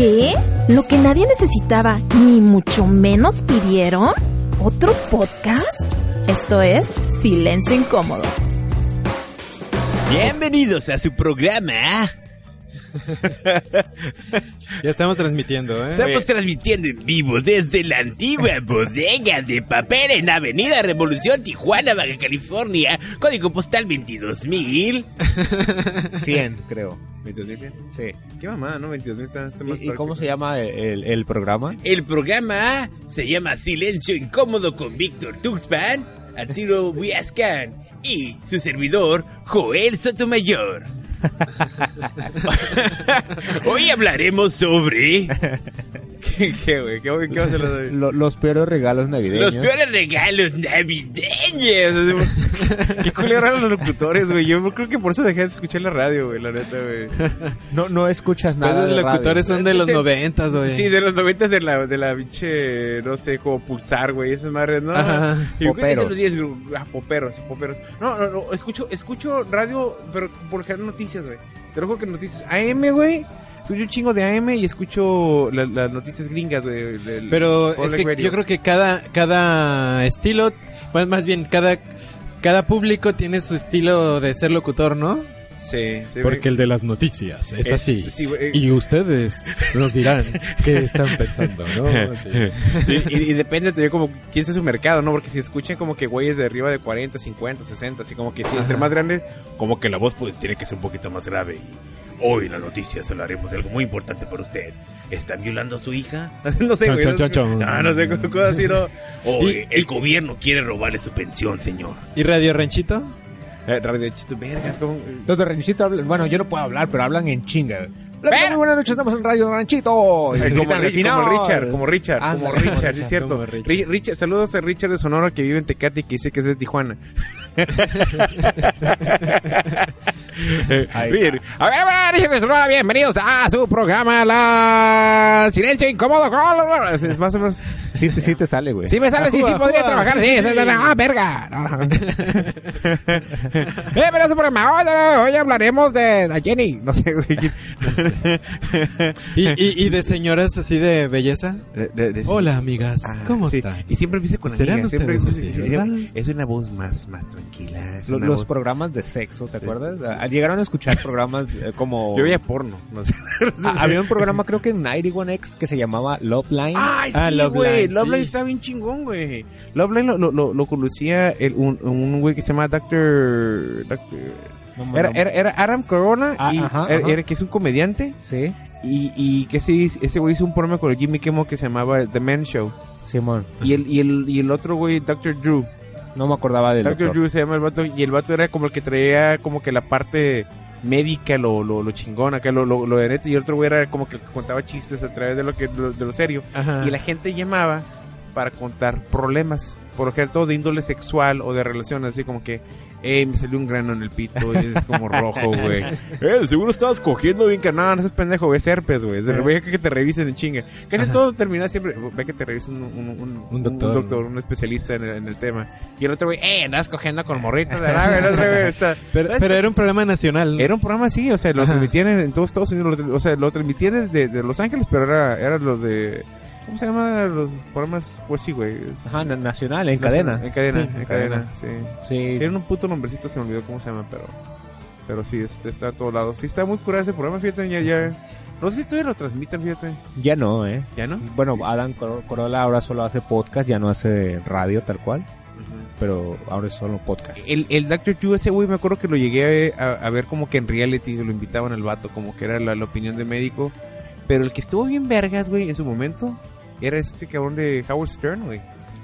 ¿Qué? ¿Lo que nadie necesitaba ni mucho menos pidieron? ¿Otro podcast? Esto es Silencio Incómodo. Bienvenidos a su programa. Ya estamos transmitiendo, ¿eh? Estamos transmitiendo en vivo desde la antigua bodega de papel en Avenida Revolución, Tijuana, Baja California. Código postal 22000. 100, creo. ¿22.100? Sí. Qué mamada, ¿no? 22.000 está, está más ¿Y, y cómo se llama el, el- el programa? El programa se llama Silencio Incómodo con Víctor Tuxpan, Arturo Huiascan y su servidor Joel Sotomayor. Hoy hablaremos sobre ¿Qué, qué, güey? ¿Qué, qué va a ser lo de...? Lo- los peores regalos navideños. los peores regalos navideños. Qué culero eran los locutores, güey. Yo creo que por eso dejé de escuchar la radio, güey, la neta, güey. No, no escuchas Pues nada los de locutores radio. son de los noventas, güey. Sí, de los noventas de la, de la pinche, no sé, como pulsar, güey, esas madres, ¿no? Ajá. Y los días, ah, poperos, poperos. No, no, no, escucho, escucho radio, pero por general noticias, güey. Te lo juro que noticias. AM, güey. Escucho un chingo de AM y escucho la- las noticias gringas, güey. Pero es que yo creo que cada, cada estilo, pues más bien cada, cada público tiene su estilo de ser locutor, ¿no? Sí, sí, Porque el de las noticias es Eh, así. sí, güey. Y ustedes nos dirán qué están pensando, ¿no? Sí. Y, y depende también como quién sea su mercado, ¿no? Porque si escuchan como que güeyes de arriba de 40, 50, 60, así como que si entre más grandes, como que la voz pues, tiene que ser un poquito más grave. Y hoy en las noticias hablaremos de algo muy importante para usted. ¿Están violando a su hija? no sé, güey. no, chon. no, sé, co- cosas así, ¿no? O Y- eh, el gobierno quiere robarle su pensión, señor. ¿Y Radio Ranchito? Eh, Radio Chito, vergas, como... Los de Ranchito hablan, bueno, yo no puedo hablar, pero hablan en chinga. Muy buenas noches, estamos en Radio Ranchito. Y Eh, como, Richard, como Richard, como Richard, es cierto. Richard, saludos a Richard de Sonora que vive en Tecate y que dice que es de Tijuana. A bienvenidos a su programa La Silencio Incómodo. Más o menos. Sí, te- sí te sale, güey. Sí me sale, sí, sí podría trabajar, sí. Ah, verga. No. eh, pero programa, hoy, hoy hablaremos de la Jenny. No sé, güey. ¿Y, y, y de señoras así de belleza? De- de- de- Hola, amigas. Ah, ¿Cómo sí. están? Y siempre empieza con ¿Serán amigas. Es una voz más, más tranquila. Es Lo- una los voz- programas de sexo, ¿te acuerdas? Llegaron a escuchar programas eh, como... Yo veía porno. No sé. Ah, había un programa creo que en 91X que se llamaba Love Line. Ay, Ah, sí, Love güey. Line, Love sí. Line está bien chingón, güey. Love Line lo, lo, lo, lo conducía el, un, un güey que se llama Doctor... Doctor- No, Era, era, era Adam Corona, Ah, y ajá, era, ajá. era- que es un comediante. Sí, Y, y que ese, ese güey hizo un programa con el Jimmy Kimmel que se llamaba The Man Show. Simón. Y el, y el, y el otro güey, Dr. Drew. No me acordaba del Dr. Drew se llama el vato. Y el vato era como el que traía como que la parte médica, lo, lo, lo chingón, acá lo, lo, lo de neta. Y el otro güey era como que el que contaba chistes a través de lo, que, de lo, de lo serio. Ajá. Y la gente llamaba para contar problemas. Por ejemplo, de índole sexual o de relaciones. Así como que, eh, me salió un grano en el pito y es como rojo, güey. Eh, seguro estabas cogiendo bien que no, no seas pendejo, es herpes, güey. De repente que te revisen en chinga. Casi todo termina siempre, ve que te revisen un, un, un, Un doctor. un, especialista en el, en el tema. Y el otro güey, eh, andas cogiendo con morritos, ¿verdad? güey? Güey, o sea, Pero, pero era un programa nacional. ¿no? era un programa así, o sea, lo Ajá. transmitían en, en todos Estados Unidos, lo- o sea, lo transmitían de, de Los Ángeles, pero era, era lo de... ¿Cómo se llama? Los programas, pues sí, güey. es- Ajá, na- nacional, en en cadena. En cadena, Sí, en en cadena, cadena. sí. Sí. Tiene un puto nombrecito, se me olvidó cómo se llama, pero... Pero sí, este, está a todos lados. Sí, está muy curado ese programa, fíjate, ya, ya... No sé si todavía lo transmiten, fíjate. Ya no, ¿eh? ¿Ya no? Bueno, Adam Cor- Corolla ahora solo hace podcast, ya no hace radio tal cual, pero ahora es solo podcast. El, el Dr. Drew, ese güey, me acuerdo que lo llegué a, a ver como que en reality lo invitaban al vato, como que era la, la opinión de médico. Pero el que estuvo bien vergas, güey, en su momento, era este cabrón de Howard Stern, güey.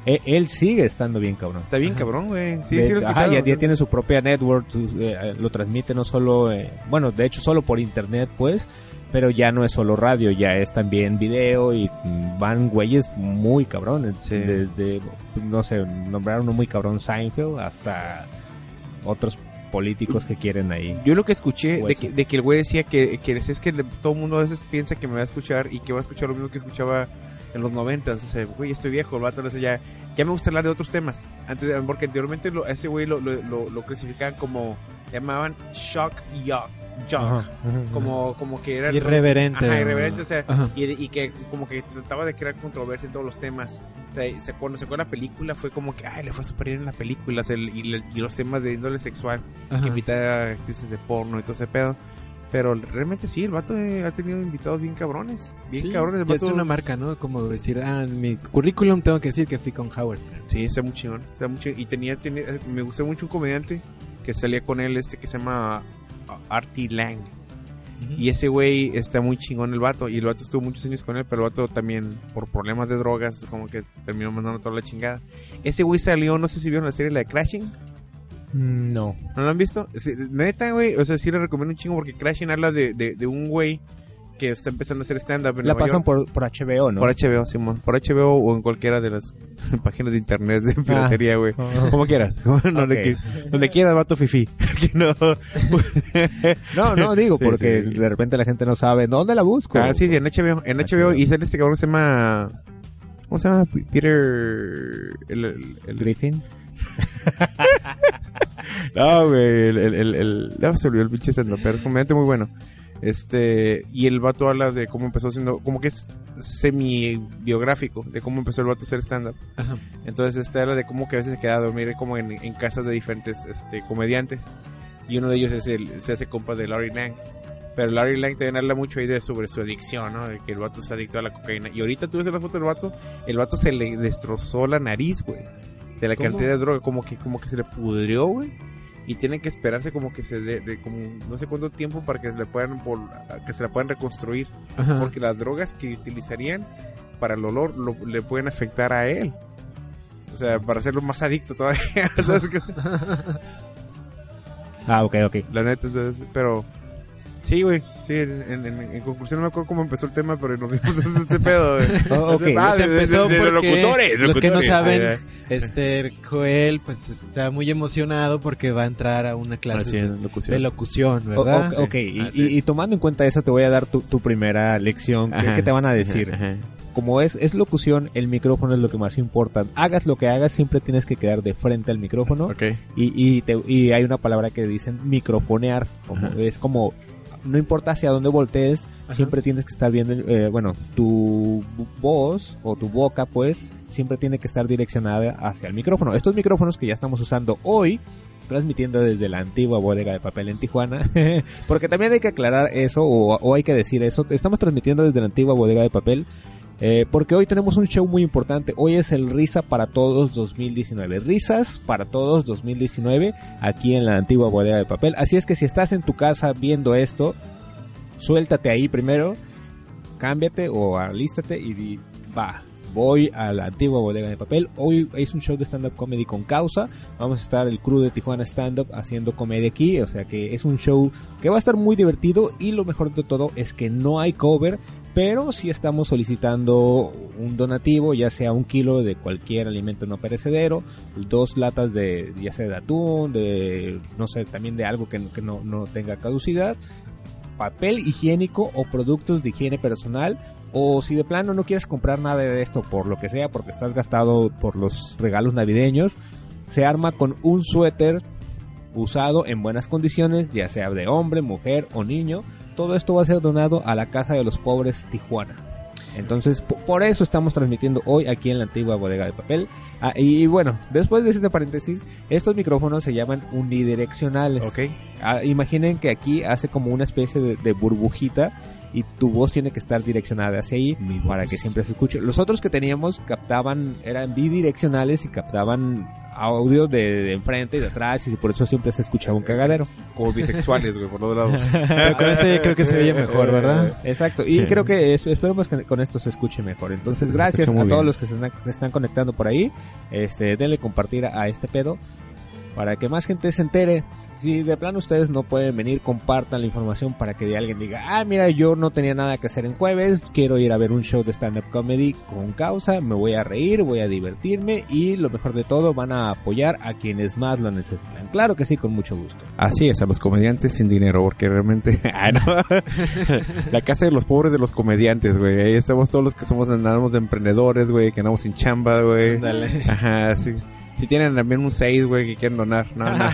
E- él sigue estando bien cabrón. Está bien Ajá. cabrón, güey. Sí, De- sí lo ajá, ya, tiene su propia network, eh, lo transmite no solo, eh, bueno, de hecho solo por internet, pues, pero ya no es solo radio, ya es también video y van güeyes muy cabrones. Sí. Desde, no sé, nombraron uno muy cabrón Seinfeld hasta otros políticos que quieren ahí. Yo lo que escuché de que, de que el güey decía que, que es que todo el mundo a veces piensa que me va a escuchar y que va a escuchar lo mismo que escuchaba en los 90. O sea, güey, estoy viejo, el vato o sea, ya, ya me gusta hablar de otros temas. Antes, porque anteriormente lo, a ese güey lo, lo, lo, lo clasificaban como, llamaban shock jock, jock. Ajá. Como, como que era Irreverente. Ajá, irreverente, o sea, Ajá. y, y que como que trataba de crear controversia en todos los temas. O sea, se- cuando sacó la película fue como que, ay, le fue super bien en la película. o sea, el- y, y los temas de índole sexual, Ajá. que invitar a actrices de porno y todo ese pedo. Pero realmente sí, el vato eh, ha tenido invitados bien cabrones. Bien Sí, cabrones. El y es vato, una marca, ¿no? Como decir, ah, en mi currículum tengo que decir que fui con Howard Stern. Sí, está muy chingón. está muy chingón. Y tenía, tenía, me gustó mucho un comediante que salía con él, este que se llama Artie Lang. Y ese güey está muy chingón el vato. Y el vato estuvo muchos años con él, pero el vato también, por problemas de drogas, como que terminó mandando toda la chingada. Ese güey salió, no sé si vieron la serie, la de Crashing. Mm, No. ¿No lo han visto? Neta, güey. O sea, sí le recomiendo un chingo porque Crashing habla de, de, de un güey que está empezando a hacer stand-up en La Nueva pasan York. por, por HBO, ¿no? Por HBO, Simón. Por HBO o en cualquiera de las páginas de internet de piratería, güey. Ah. Como quieras. donde, Ok. qui- donde quieras, vato fifi. No. No, no, digo, Sí, porque sí. de repente la gente no sabe dónde la busco. Ah, sí, sí, en HBO. En HBO. Y sale este cabrón se llama. ¿Cómo se llama? Peter. El, el, el- Griffin. No, güey. El. el, el, se olvidó el pinche stand pero es comediante muy bueno. Este. Y el vato habla de cómo empezó siendo. Como que es semi-biográfico. De cómo empezó el vato a hacer stand-up. Entonces, este habla de cómo que a veces se queda a dormir como en, en casas de diferentes este, comediantes. Y uno de ellos es el, se hace compa de Larry Lang. Pero Larry Lang también habla mucho ahí de sobre su adicción, ¿no? De que el vato está adicto a la cocaína. Y ahorita tú ves la foto del vato, el vato se le destrozó la nariz, güey. De la ¿Cómo? cantidad de droga, como que, como que se le pudrió, güey. Y tienen que esperarse como que se de como no sé cuánto tiempo para que se le puedan, vol- que se la puedan reconstruir. Ajá. Porque las drogas que utilizarían para el olor lo- le pueden afectar a él. O sea, para hacerlo más adicto todavía. Ah, ok, ok. La neta, entonces, pero... Sí, güey. Sí, en, en- en- en conclusión no me acuerdo cómo empezó el tema, pero nos vimos en este pedo. Oh, ok. Ah, Se de- de- empezó de porque locutores, los que no saben, este Joel pues está muy emocionado porque va a entrar a una clase en locución. de locución, ¿verdad? ok, ok. Y, Ah, sí. y- y tomando en cuenta eso, te voy a dar tu, tu primera lección. ¿Qué, Ajá, qué te van a decir? ajá, ajá. Como es, es locución, el micrófono es lo que más importa. Hagas lo que hagas, siempre tienes que quedar de frente al micrófono. Ok. Y, y, te- y hay una palabra que dicen microfonear. Como, es como, no importa hacia dónde voltees, Ajá. siempre tienes que estar viendo, eh, bueno, tu voz o tu boca, pues, siempre tiene que estar direccionada hacia el micrófono. Estos micrófonos que ya estamos usando hoy, transmitiendo desde la antigua bodega de papel en Tijuana, porque también hay que aclarar eso o, o hay que decir eso. Estamos transmitiendo desde la antigua bodega de papel. Eh, porque hoy tenemos un show muy importante. Hoy es el Risa para Todos 2019. Risas para Todos 2019 aquí en la antigua bodega de papel. Así es que si estás en tu casa viendo esto, suéltate ahí primero, cámbiate o alístate y di, va. Voy a la antigua bodega de papel. Hoy es un show de stand-up comedy con causa. Vamos a estar el crew de Tijuana Stand Up haciendo comedia aquí. O sea que es un show que va a estar muy divertido. Y lo mejor de todo es que no hay cover pero sí estamos solicitando un donativo, ya sea un kilo de cualquier alimento no perecedero, dos latas de, ya sea atún, de, no sé, también de algo que, que no, no tenga caducidad, papel higiénico o productos de higiene personal, o si de plano no quieres comprar nada de esto por lo que sea, porque estás gastado por los regalos navideños, se arma con un suéter usado en buenas condiciones, ya sea de hombre, mujer o niño. Todo esto va a ser donado a la Casa de los Pobres Tijuana. Entonces, po- por eso estamos transmitiendo hoy aquí en la antigua bodega de papel. Ah, y bueno, después de este paréntesis, estos micrófonos se llaman unidireccionales. Ok. Ah, imaginen que aquí hace como una especie de, de burbujita y tu voz tiene que estar direccionada hacia ahí para que siempre se escuche. Los otros que teníamos captaban, eran bidireccionales y captaban audio de, de enfrente y de atrás y por eso siempre se escuchaba un cagadero. Como bisexuales, güey, por los lados. Pero con este creo que se oye mejor, ¿verdad? Exacto, y creo que eso- esperemos que con esto se escuche mejor. Entonces, Se gracias a todos bien. los que se están, se están conectando por ahí. Este, denle compartir a, a este pedo. Para que más gente se entere. Si de plano ustedes no pueden venir, compartan la información para que alguien diga, ah, mira, yo no tenía nada que hacer en jueves, quiero ir a ver un show de stand-up comedy con causa, me voy a reír, voy a divertirme y lo mejor de todo, van a apoyar a quienes más lo necesitan. Claro que sí, con mucho gusto. Así es, a los comediantes sin dinero, porque realmente... Ah, no. La casa de los pobres de los comediantes, güey. Ahí estamos todos los que somos, andamos de emprendedores, güey, que andamos sin chamba, güey. Ajá, sí. Si tienen también un 6, güey, que quieren donar. No, no.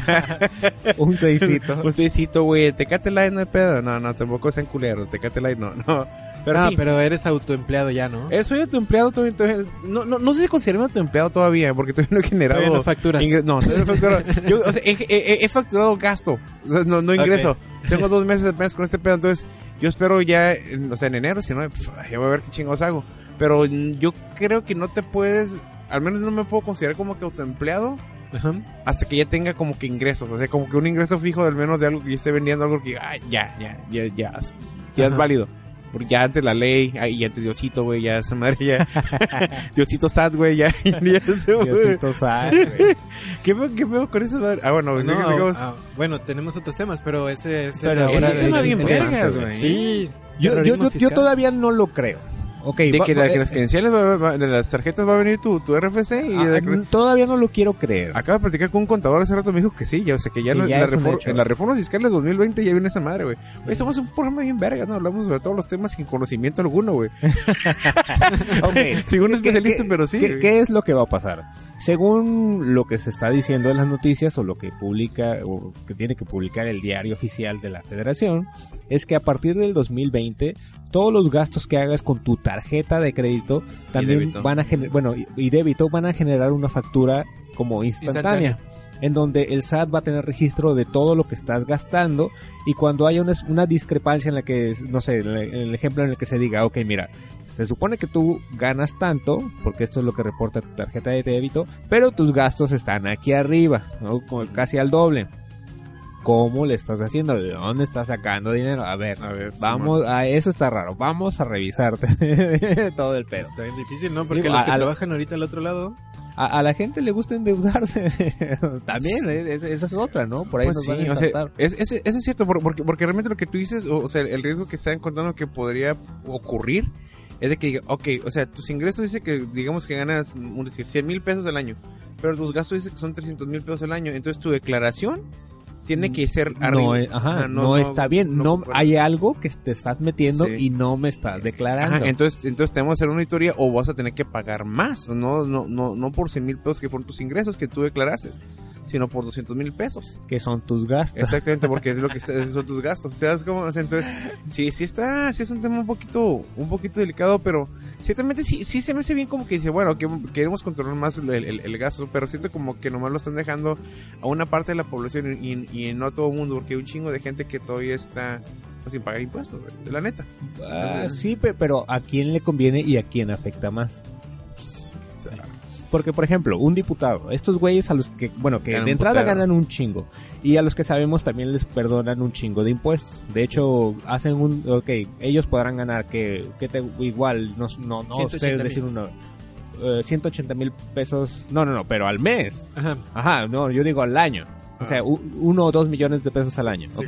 Un seisito. un 6 güey. Tecate Light no hay pedo. No, no, tampoco sean culeros. Tecate Light no, no. Pero ah, sí. pero eres autoempleado ya, ¿no? Eh, soy autoempleado todavía, todavía- no, no, no sé si considerarme autoempleado todavía, porque todavía no he generado... Todavía no facturas. No, todavía no he facturado. Yo, o sea, he, he- he facturado gasto, o sea, no, no ingreso. Tengo dos meses apenas con este pedo, entonces yo espero ya, o sea, en enero, si no, ya voy a ver qué chingados hago. Pero mm, yo creo que no te puedes, al menos no me puedo considerar como que autoempleado Ajá. hasta que ya tenga como que ingresos, o sea, como que un ingreso fijo al menos de algo que yo esté vendiendo, algo que, ah, ya, ya, ya, ya, ya es válido. Porque ya antes la ley, y antes Diosito, güey, ya esa madre, ya. Diosito sad, güey, ya. ya ese. Diosito sabe, güey. ¿Qué pedo con esa madre? Ah, bueno, No, que sigamos- ah, bueno, tenemos otros temas, pero ese Pero ese tema bien vergas, güey. Sí. Yo, yo, yo, yo todavía no lo creo. De va- que, la- que las eh, credenciales, va- va- de las tarjetas va a venir tu, tu RFC y ah, de todavía no lo quiero creer. Acabo de platicar con un contador hace rato, me dijo que sí, ya, o sea, que ya, Que en, ya la hecho. en reforma fiscal de 2020 ya viene esa madre, güey. Oye, somos un programa bien verga, ¿no? Hablamos sobre todos los temas sin conocimiento alguno, güey. Ok, Sin un ¿qué- especialista, qué- pero sí. ¿qué, güey. qué es lo que va a pasar? Según lo que se está diciendo en las noticias o lo que publica o que tiene que publicar el diario oficial de la Federación, es que a partir del 2020 todos los gastos que hagas con tu tarjeta de crédito también van a generar, bueno, y, y débito van a generar una factura como instantánea. En donde el SAT va a tener registro de todo lo que estás gastando y cuando haya una, una discrepancia en la que, no sé, en el- en el ejemplo en el que se diga, ok, mira, se supone que tú ganas tanto, porque esto es lo que reporta tu tarjeta de débito, pero tus gastos están aquí arriba, ¿no? Como casi al doble. ¿Cómo le estás haciendo? ¿De dónde estás sacando dinero? A ver, A ver, vamos, a eso está raro. Vamos a revisarte todo el pedo. Está bien difícil, ¿no? Porque Digo, los que a trabajan ahorita al otro lado. A, a la gente le gusta endeudarse. También, ¿eh? Es- esa es otra, ¿no? Por ahí Pues nos sí, van a o sea, es, es- eso es cierto, por- porque, porque realmente lo que tú dices, o, o sea, el riesgo que están contando que podría ocurrir es de que, diga, ok, o sea, tus ingresos dice que, digamos que ganas, decir, 100 mil pesos al año, pero tus gastos dice que son 300 mil pesos al año, entonces tu declaración tiene que ser no, eh, ajá, Ajá, no, está bien. No, concuerda. hay algo que te estás metiendo Sí. y no me estás declarando. Ajá, entonces, entonces tenemos que hacer una auditoría o vas a tener que pagar más, no, no, no, no por 100 mil pesos que fueron tus ingresos que tú declaraste, sino por 200 mil pesos. que son tus gastos. Exactamente, porque es lo que son tus gastos. O sea, es como, entonces, sí, sí está, sí es un tema un poquito, un poquito delicado, pero ciertamente sí, sí se me hace bien como que dice, bueno, que queremos controlar más el, el- el gasto, pero siento como que nomás lo están dejando a una parte de la población y, y no a todo el mundo, porque hay un chingo de gente que todavía está pues, sin pagar impuestos, de la neta. Ah, sí, pe- pero ¿a quién le conviene y a quién afecta más? Porque, por ejemplo, un diputado, estos güeyes a los que, bueno, que Ganan de un entrada putero. ganan un chingo. Y a los que sabemos también les perdonan un chingo de impuestos. De hecho, hacen un, ok, ellos podrán ganar que, que te, igual, no, no, no 180 sé decir uno, eh, 180 mil pesos, no, no, no, pero al mes. Ajá. Ajá, no, yo digo al año. O sea, u- uno o dos millones de pesos al año. ok.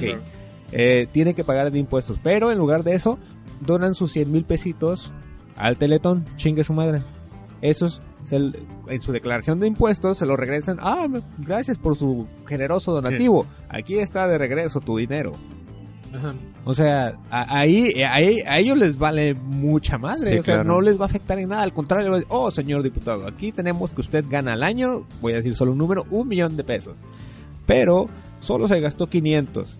Eh, tienen que pagar de impuestos. Pero en lugar de eso, donan sus 100 mil pesitos al teletón. Chingue su madre. Esos, se en su declaración de impuestos, se lo regresan. Ah, gracias por su generoso donativo. Aquí está de regreso tu dinero. Ajá. O sea, a- ahí, ahí a ellos les vale mucha madre. Sí, o sea, claro. no les va a afectar en nada. Al contrario, oh, señor diputado, aquí tenemos que usted gana al año, voy a decir solo un número, un millón de pesos. Pero solo se gastó 500.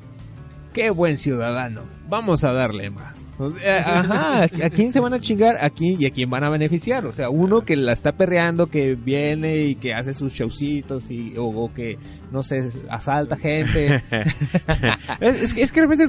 Qué buen ciudadano. Vamos a darle más. O sea, ajá, ¿a quién se van a chingar? ¿A quién y a quién van a beneficiar? O sea, uno que la está perreando, que viene y que hace sus showcitos y, o, o que, no sé, asalta gente. es, es que- es que realmente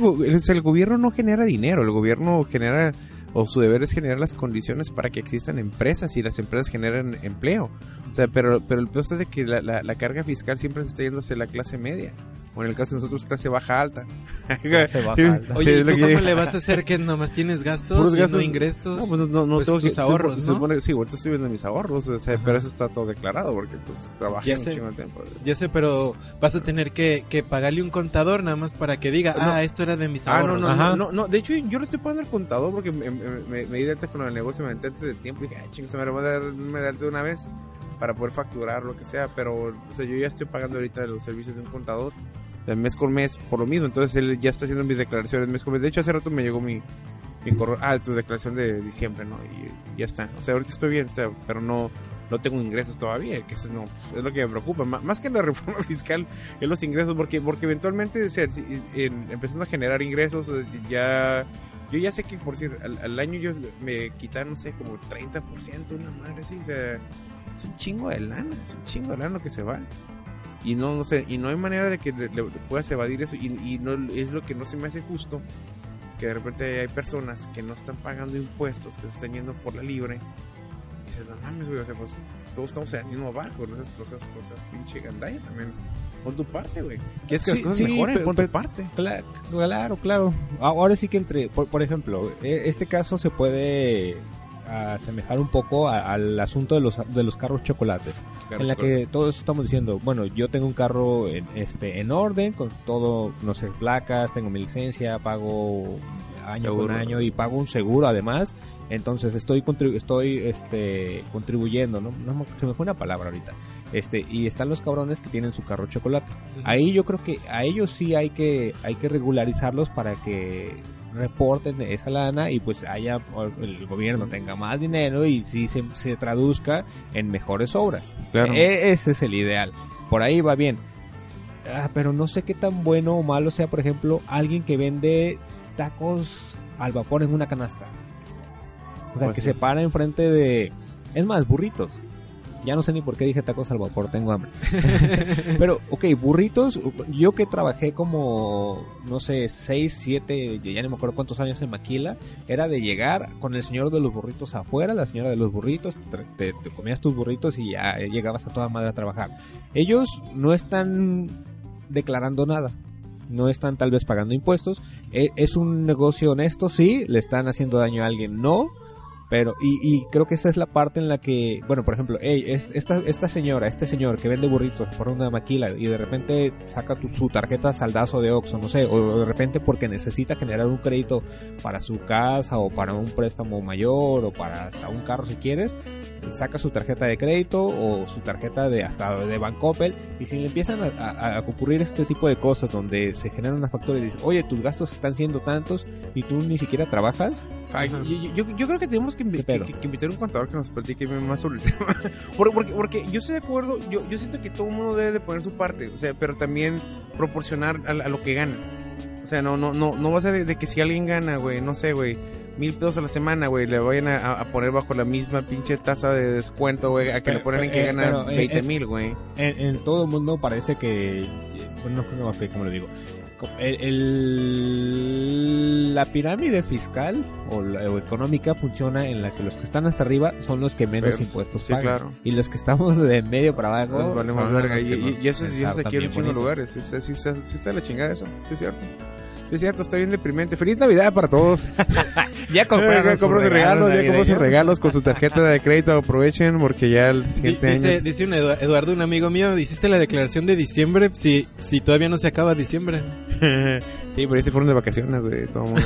el gobierno no genera dinero, el gobierno genera, o su deber es generar las condiciones para que existan empresas y las empresas generan empleo. O sea, pero, pero el peor es de que la, la- la carga fiscal siempre se está yendo hacia la clase media. O en el caso de nosotros, clase baja alta. Clase baja Sí, alta. sí, Oye, ¿y tú que- cómo le vas a hacer que nomás tienes gastos gastos. no ingresos? No, pues no, no Pues tengo tus que ahorros, se ¿no? supone- sí, ahorita estoy viendo mis ahorros, o sea, pero eso está todo declarado porque pues trabajé Ya un sé. chingo de tiempo. Ya sé, pero vas a tener que, que pagarle un contador nada más para que diga, No. ah, esto era de mis Ah, ahorros. no, no, no, no, de hecho yo le estoy pagando al contador porque me, me, di de alta con el negocio, me metí antes del tiempo y dije, ah, chingo, se me lo voy a dar me de de una vez para poder facturar lo que sea, pero o sea, yo ya estoy pagando ahorita los servicios de un contador, sea, mes con mes por lo mismo, entonces él ya está haciendo mis declaraciones mes con mes, de hecho hace rato me llegó mi, mi ah, tu declaración de diciembre, ¿no? Y ya está, o sea, ahorita estoy bien, pero no... No tengo ingresos todavía, que eso no, es lo que me preocupa. M- Más que la reforma fiscal, es los ingresos, porque, porque eventualmente, o sea, empezando a generar ingresos, eh, ya yo ya sé que por decir al, al año yo me quitan no sé como 30% una madre así o sea es un chingo de lana es un chingo de lana que se va. Y no no sé y no hay manera de que le, le puedas evadir eso y, y no es lo que no se me hace justo que de repente hay personas que no están pagando impuestos que se están yendo por la libre y dices no mames güey o sea pues todos estamos en el mismo barco entonces entonces pinche gandalla también pon tu parte güey. Quieres que Sí, las cosas sí, mejoren pero- pon pero- tu parte. Cla- Claro, claro. Ahora sí que entre, por, por ejemplo, e- este caso se puede asemejar un poco a- al asunto de los, de los carros chocolates, en la que todos estamos diciendo, bueno, yo tengo un carro en, este, en orden, con todo, no sé, placas, tengo mi licencia, pago año Seguro. con año y pago un seguro además, entonces estoy contribu- estoy este contribuyendo, ¿no? Se me fue una palabra ahorita. Este, y están los cabrones que tienen su carro chocolate. Ahí yo creo que a ellos sí hay que hay que regularizarlos para que reporten esa lana y pues haya el gobierno tenga más dinero y sí se, se traduzca en mejores obras. Claro. E- ese es el ideal. Por ahí va bien. Ah, pero no sé qué tan bueno o malo sea, por ejemplo, alguien que vende tacos al vapor en una canasta. O sea, Pues que sí. se para enfrente de... Es más, burritos. Ya no sé ni por qué dije tacos al vapor, tengo hambre. Pero, ok, burritos, yo que trabajé como, no sé, 6, 7, ya no me acuerdo cuántos años en Maquila, era de llegar con el señor de los burritos afuera, la señora de los burritos, te, te- comías tus burritos y ya llegabas a toda madre a trabajar. Ellos no están declarando nada. No están tal vez pagando impuestos. E- Es un negocio honesto, sí. Le están haciendo daño a alguien, no. Pero, y, y creo que esa es la parte en la que, bueno, por ejemplo, hey, es- esta, esta señora, este señor que vende burritos por una maquila y de repente saca tu- su tarjeta saldazo de Oxxo, no sé, o de repente porque necesita generar un crédito para su casa o para un préstamo mayor o para hasta un carro si quieres, saca su tarjeta de crédito o su tarjeta de hasta de Bancoppel y si le empiezan a, a- a ocurrir este tipo de cosas donde se generan una factura y dices, oye, tus gastos están siendo tantos y tú ni siquiera trabajas, Ay, yo, yo- yo creo que tenemos que, invi- que- que invitar a un contador que nos platique más sobre el tema. porque, porque, porque yo estoy de acuerdo, yo, yo siento que todo el mundo debe de poner su parte, o sea, pero también proporcionar a, a lo que gana. O sea, no, no, no, no va a ser de, de que si alguien gana, güey, no sé, güey, mil pesos a la semana, güey, le vayan a, a poner bajo la misma pinche tasa de descuento, güey, a que Pero- le ponen en que eh, gana pero, eh, 20 eh, mil, güey. en, en todo el mundo parece que bueno, no, ok, ¿cómo lo digo? El- el- la pirámide fiscal o, la- o económica funciona en la que los que están hasta arriba son los que menos Pero, impuestos sí, pagan claro. y los que estamos de medio para abajo Nos valemos verga. Y, y- eso, y eso es ensartan aquí en bonito. lugares. Sí, está- sí, está, sí está la chingada eso. Sí, es cierto. Es cierto, está bien deprimente. Feliz Navidad para todos. ya Compraron, ya compró sus regalos, ya compró sus regalos con su tarjeta de crédito. Aprovechen porque ya el siguiente Dice, año. dice un Edu- Eduardo, un amigo mío, hiciste la declaración de diciembre si, si todavía no se acaba diciembre. sí, pero ahí se fueron de vacaciones, güey. Todo mundo.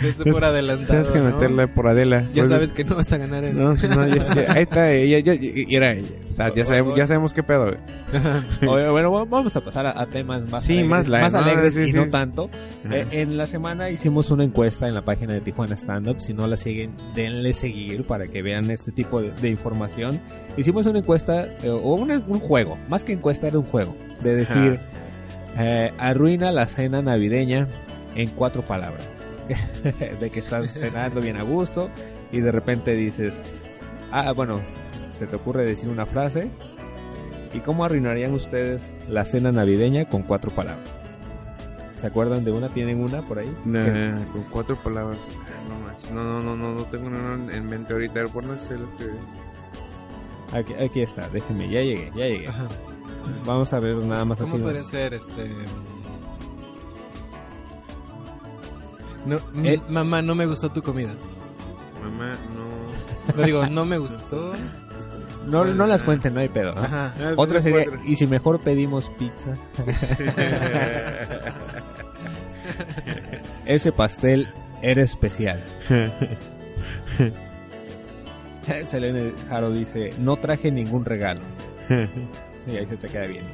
Desde por adelantado. Tienes que ¿no? meterla por Adela. Ya Pues, sabes que no vas a ganar en... No, no, ya que- ahí está, ella, ya, ya- era ella. O sea, ya sabemos, ya sabemos qué pedo. Oye, bueno, va- vamos a pasar a, a temas más Sí, alegres, más light, ¿no? alegres Sí, y sí. no tanto. Eh, en la semana hicimos una encuesta en la página de Tijuana Stand Up. Si no la siguen, denle seguir para que vean este tipo de, de información. Hicimos una encuesta, eh, o una- un juego, más que encuesta era un juego, de decir, eh, arruina la cena navideña en cuatro palabras. de que estás cenando bien a gusto y de repente dices, ah, bueno, se te ocurre decir una frase. ¿Y cómo arruinarían ustedes la cena navideña con cuatro palabras? ¿Se acuerdan de una? ¿Tienen una por ahí? Nah, con cuatro palabras. Ah, No, no, no, no, no, no tengo nada en mente ahorita. Pónganse los que. Aquí, aquí está, déjenme, ya llegué, ya llegué. Ajá. Vamos a ver nada más ¿Cómo así. podría ser este? No, Eh. mamá, no me gustó tu comida. Mamá, no. No digo, no me gustó. No, no las cuenten, no hay pedo. ¿no? Ajá. Ah, Otra sería, y si mejor pedimos pizza. Ese pastel era especial. Selene Jaro dice, no traje ningún regalo. Sí, ahí se te queda bien.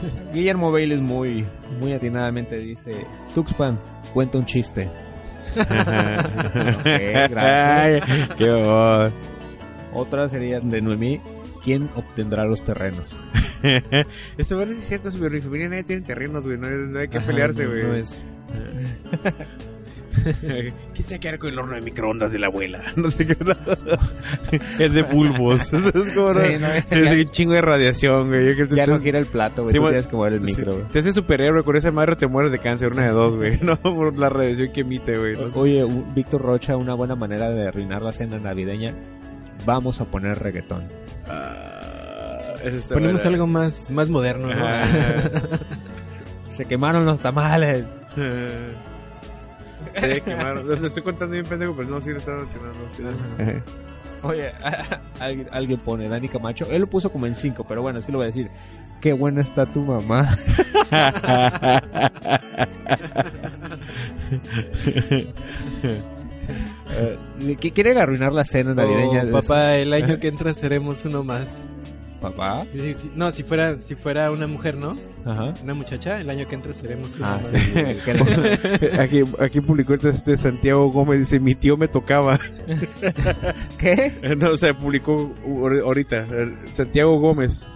Guillermo Bailey muy, muy atinadamente dice, Tuxpan, cuenta un chiste. Ok, gracias. Ay, qué bobo. Otra sería de Noemí, ¿quién obtendrá los terrenos? Eso bueno, es cierto, su mi familia nadie tiene terrenos, güey. No, no hay que Ajá, pelearse, no- güey. no es. ¿Qué se quedar con el horno de microondas de la abuela? No sé qué. no. es de bulbos. es como Sí, ¿no? es ya- un chingo de radiación, güey. Ya no quiere el plato, güey. Sí, Tú tienes que mover el micro, sí, güey. Te haces superhéroe, con esa madre te mueres de cáncer, una de dos, güey. No por la radiación que emite, güey. No. Oye, Víctor Rocha, una buena manera de arruinar la cena navideña. Vamos a poner reggaetón. Ah, eso está Ponemos algo más, más moderno, ¿no? Se quemaron los tamales. Sí, quemaron. Los estoy contando bien pendejo, pero no, sí lo estaban tirando. Sí, Oye, alguien, alguien pone Dani Camacho. Él lo puso como en 5, pero bueno, sí lo voy a decir. Qué buena está tu mamá. Eh, ¿Qué quieren arruinar la cena navideña? Oh, papá, el año que entra seremos uno más. Papá. Sí, sí. No, si fuera, si fuera una mujer, ¿no? Ajá. Una muchacha, el año que entra seremos uno Ah, sí. Aquí, aquí publicó este Santiago Gómez, dice, mi tío me tocaba. ¿Qué? No, o sea, publicó ahor- ahorita, Santiago Gómez.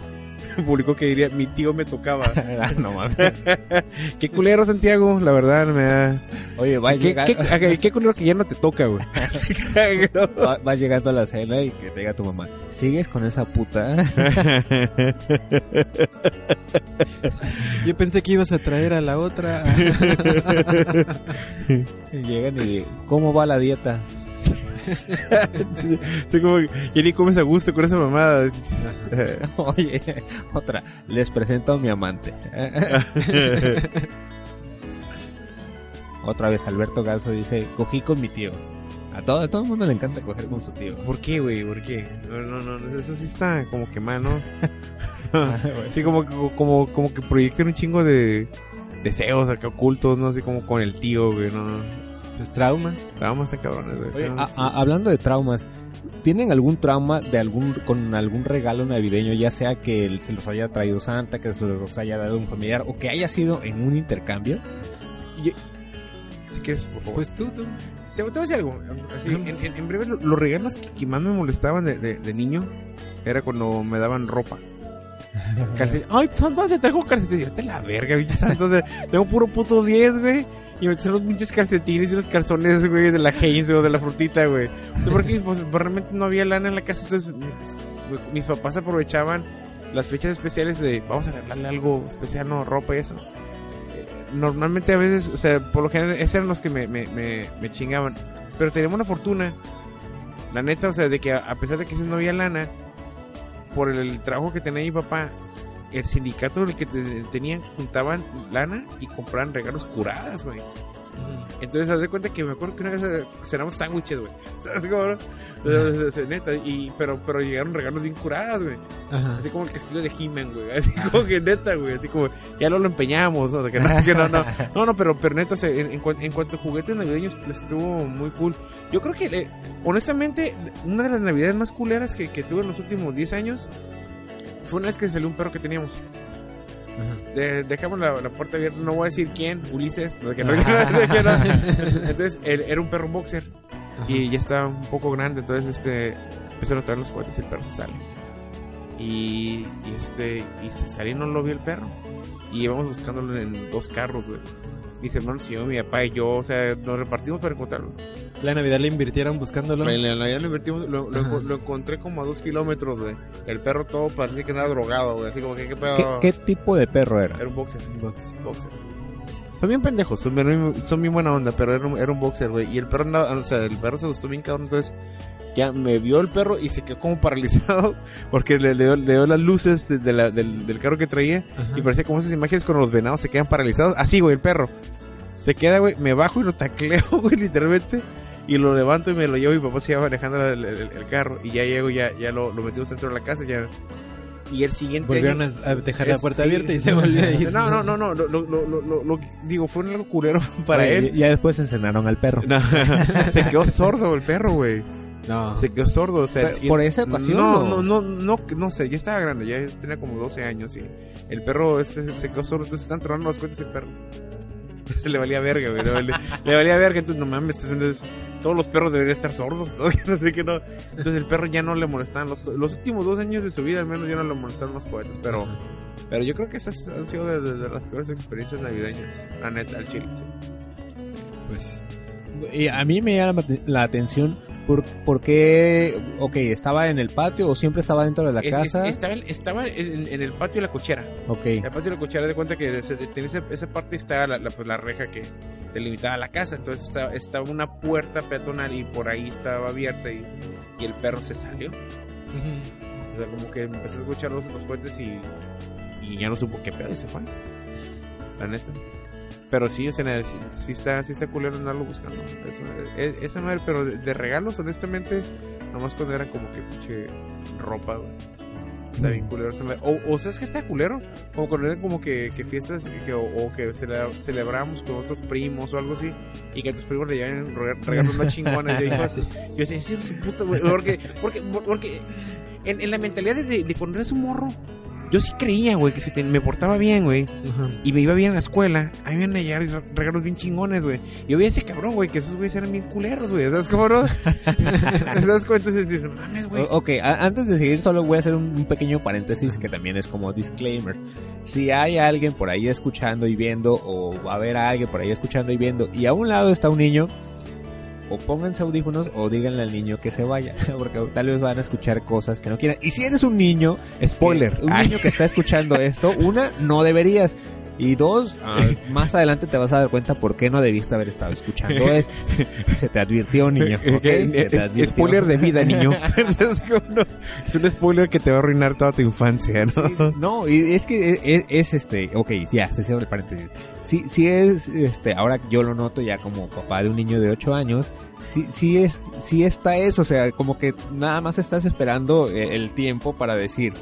Publicó que diría, mi tío me tocaba. Ah, no mames. Qué culero, Santiago, la verdad, me da... Oye, va, ¿Qué, llega- qué, qué- qué culero que ya no te toca, güey. va, va llegando a la cena y que te diga tu mamá, ¿sigues con esa puta? Yo pensé que ibas a traer a la otra. Llegan y, ¿cómo va la dieta? Sí, como, y ni comes a gusto con esa mamada. Oye, otra, les presento a mi amante. Otra vez Alberto Garzo dice, cogí con mi tío. A todo, a todo el mundo le encanta coger con su tío. ¿Por qué, güey? ¿Por qué? No, no, no, eso sí está como que mal, ¿no? Sí, como, que- como, como que proyectan un chingo de deseos acá ocultos, no sé, como con el tío, güey, no. Los traumas. Vamos a cabrones, güey. Oye, No, a- sí. a- hablando de traumas, ¿tienen algún trauma de algún con algún regalo navideño, ya sea que se los haya traído Santa, que se los haya dado un familiar o que haya sido en un intercambio? Si quieres, por favor. Pues tú, tú. te, te voy a decir algo. Así, en, en- en breve, lo- los regalos que, que más me molestaban de, de- de niño era cuando me daban ropa. Ay, Santo, te traigo calcetines. Yo te la verga, pinche Santo. O sea, tengo puro puto 10, güey. Y me traen los pinches calcetines y los calzones, güey, de la Heinz o de la frutita, güey. O sea, porque pues, pues, realmente no había lana en la casa. Entonces, mis, mis papás aprovechaban las fechas especiales de vamos a regalarle algo especial, no, ropa y eso. Eh, Normalmente a veces, o sea, por lo general, esos eran los que me, me, me, me chingaban. Pero teníamos una fortuna. La neta, o sea, de que a, pesar de que no había lana, por el, trabajo que tenía mi papá, el sindicato en el que te- tenían, juntaban lana y compraban regalos curadas, güey. Entonces, haz de cuenta que me acuerdo que una vez eh, cenamos sándwiches, güey. ¿Sabes cómo? sea, neta, y, pero, pero llegaron regalos bien curadas, güey. Así como el castillo de He-Man, güey. Así como que neta, güey. Así como, ya no lo empeñamos, ¿no? Que no, que no, no. No, no, pero, pero neta, o sea, en, en en cuanto a juguetes navideños, estuvo muy cool. Yo creo que, eh, honestamente, una de las navidades más culeras que, que tuve en los últimos 10 años fue una vez que salió un perro que teníamos. De- dejamos la, la puerta abierta, no voy a decir quién, Ulises. no, que no, que no. Entonces, él era un perro boxer y ya está un poco grande, entonces este empezaron a traer los juguetes y el perro se sale. Y, y este y se salió y no lo vio el perro. Y íbamos buscándolo en dos carros, güey. Mis hermanos y yo, mi papá y yo, o sea, nos repartimos para encontrarlo. La Navidad le invirtieron buscándolo. En la Navidad lo invertimos, lo, lo, Ajá. lo encontré como a dos kilómetros, güey. El perro todo parecía que andaba drogado, güey. Así como que, ¿qué pedo? ¿Qué, qué tipo de perro era? Era un boxer. Boxer. Son bien pendejos, son bien, son bien buena onda, pero era un, era un boxer, güey. Y el perro andaba, o sea, el perro se gustó bien cabrón, entonces ya me vio el perro y se quedó como paralizado porque le, le dio, le dio las luces de, de la- del, del carro que traía Ajá. y parecía como esas imágenes cuando los venados se quedan paralizados. Así, güey, el perro. Se queda, güey, me bajo y lo tacleo, güey, literalmente. Y lo levanto y me lo llevo y mi papá se iba manejando el, el- el carro. Y ya llego, ya, ya lo, lo metimos dentro de la casa, ya. Y el siguiente Volvieron año- a, dejar la es- puerta sí. abierta y se volvió a ir. No, no, no, no, lo, lo, lo, lo, digo, fue un algo culero para Oye, él. Ya después encenaron al perro. No, se quedó sordo el perro, güey. No. Se quedó sordo, o sea, Pero, ¿por esa ocasión No, no, no, no, no sé, ya estaba grande, ya tenía como 12 años y el perro este se quedó sordo, entonces están tronando las cuentas el perro. Le valía verga, güey, le valía, le valía verga, entonces no mames, entonces, todos los perros deberían estar sordos, todos, no sé qué no. Entonces el perro ya no le molestaban los los últimos dos años de su vida al menos ya no le molestaron los cohetes, pero pero yo creo que esas han sido de, de- de las peores experiencias navideñas, la neta, al chile. sí. Pues. Y a mí me llama la atención por, por qué, ok, estaba en el patio o siempre estaba dentro de la Es- es- casa. estaba estaba en, en el patio de la cochera. Ok, El patio de la cochera de cuenta que se- tiene esa, esa parte está la, la, pues, la reja que delimitaba la casa. Entonces estaba, estaba una puerta peatonal y por ahí estaba abierta y, y el perro se salió. O sea, como que empezó a escuchar los, los cohetes y, y ya no supo qué pedo y se fue. La neta. Pero sí, o sea, sí, sí está, sí está culero andarlo buscando. Eso, e- esa madre, pero de, de regalos, honestamente, nomás cuando eran como que pinche ropa, güey. Está bien culero esa madre. O, o sabes que está culero, como cuando eran como que, que fiestas que, o, o que cele- celebramos con otros primos o algo así, y que a tus primos le llevan re- regalos más chingones. Yo, Sí. yo decía, sí, puta, güey. Porque, porque, porque en, en la mentalidad de, de, de cuando eres un morro, yo sí creía, güey, que si te- me portaba bien, güey, y me iba bien a la escuela, a mí me iban a llegar re- regalos bien chingones, güey. Y yo veía ese cabrón, güey, que esos güeyes eran bien culeros, güey. ¿Sabes cómo no? ¿Sabes cómo? Entonces dices, mames, güey. Ok, antes de seguir solo voy a hacer un, un pequeño paréntesis que también es como disclaimer. Si hay alguien por ahí escuchando y viendo o va a haber a alguien por ahí escuchando y viendo y a un lado está un niño, o pónganse audífonos o díganle al niño que se vaya, porque tal vez van a escuchar cosas que no quieran. Y si eres un niño, Spoiler. un niño que está escuchando esto, una, no deberías. Y dos, ah, más adelante te vas a dar cuenta por qué no debiste haber estado escuchando esto. Se te advirtió, niño. ¿ok? Se te Es- advirtió. spoiler de vida, niño. Es un spoiler que te va a arruinar toda tu infancia, ¿no? Sí. No, y es que es, es- es, este, ok, ya, se cierra el paréntesis. Sí, sí es, este, ahora yo lo noto ya como papá de un niño de 8 años, sí, sí es, sí está eso, o sea, como que nada más estás esperando eh, el tiempo para decir,